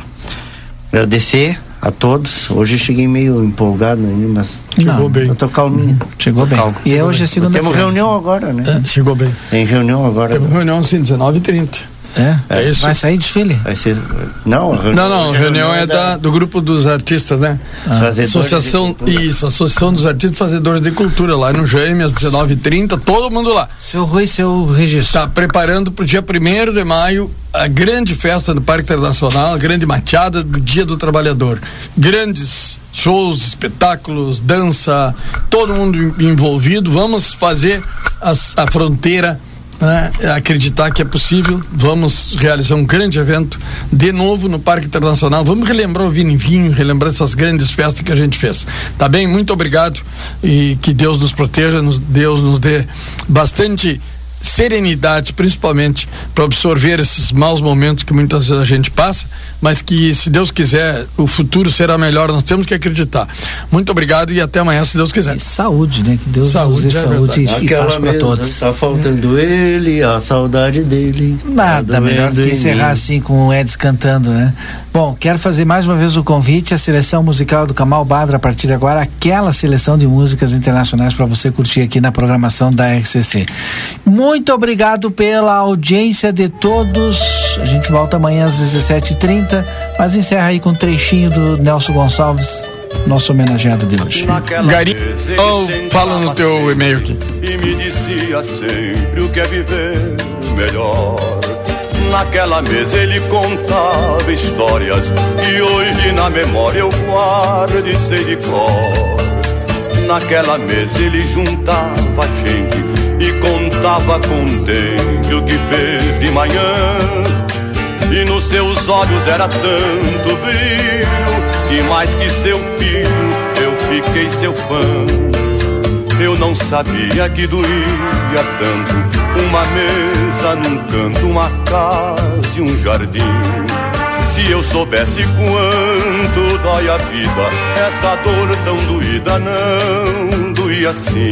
Agradecer a todos. Hoje eu cheguei meio empolgado ainda, mas Não, bem. eu tô calminho. chegou bem. Calma. E hoje é segunda-feira. Temos reunião agora, né? É, chegou bem. Tem reunião agora. Temos reunião assim, 19h30. É? É isso. Vai sair desfile? Vai ser. Não, reunião, Não, não, a reunião é da, do grupo dos artistas, né? Fazedores Associação, isso, Associação dos Artistas Fazedores de Cultura, lá no Jaime, às 19h30, todo mundo lá. Seu Rui, seu registro. Está preparando para o dia 1 de maio a grande festa no Parque Internacional, a grande machada do Dia do Trabalhador. Grandes shows, espetáculos, dança, todo mundo en- envolvido. Vamos fazer a fronteira. né, acreditar que é possível, vamos realizar um grande evento de novo no Parque Internacional. Vamos relembrar o em Vinho, relembrar essas grandes festas que a gente fez. Tá bem? Muito obrigado e que Deus nos proteja, nos, Deus nos dê bastante serenidade, principalmente para absorver esses maus momentos que muitas vezes a gente passa, mas que se Deus quiser o futuro será melhor. Nós temos que acreditar. Muito obrigado e até amanhã, se Deus quiser. E saúde, né? Que Deus Saúde, nos dê é saúde e, e Aquela paz para todos. Tá faltando ele, a saudade dele. Nada Tá melhor do que encerrar mim. assim com o Eds cantando, né? Bom, quero fazer mais uma vez o convite à seleção musical do Kamal Badra a partir de agora, aquela seleção de músicas internacionais para você curtir aqui na programação da RCC. Muito obrigado pela audiência de todos. A gente volta amanhã às 17h30, mas encerra aí com um trechinho do Nelson Gonçalves, nosso homenageado de hoje. Gari, oh, fala no teu e-mail aqui. e me dizia sempre o que é viver melhor. Naquela mesa ele contava histórias que hoje na memória eu guardo e sei de cor. Naquela mesa ele juntava gente e contava com o que fez de manhã. E nos seus olhos era tanto brilho que mais que seu filho eu fiquei seu fã. Eu não sabia que doía tanto uma mesa num canto, uma casa e um jardim. Se eu soubesse quanto dói a vida, essa dor tão doída não doía assim.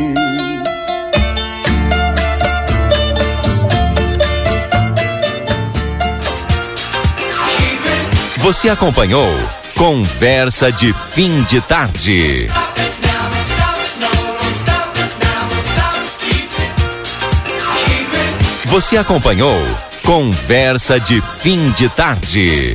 Você acompanhou Conversa de Fim de Tarde. Você acompanhou Conversa de Fim de Tarde.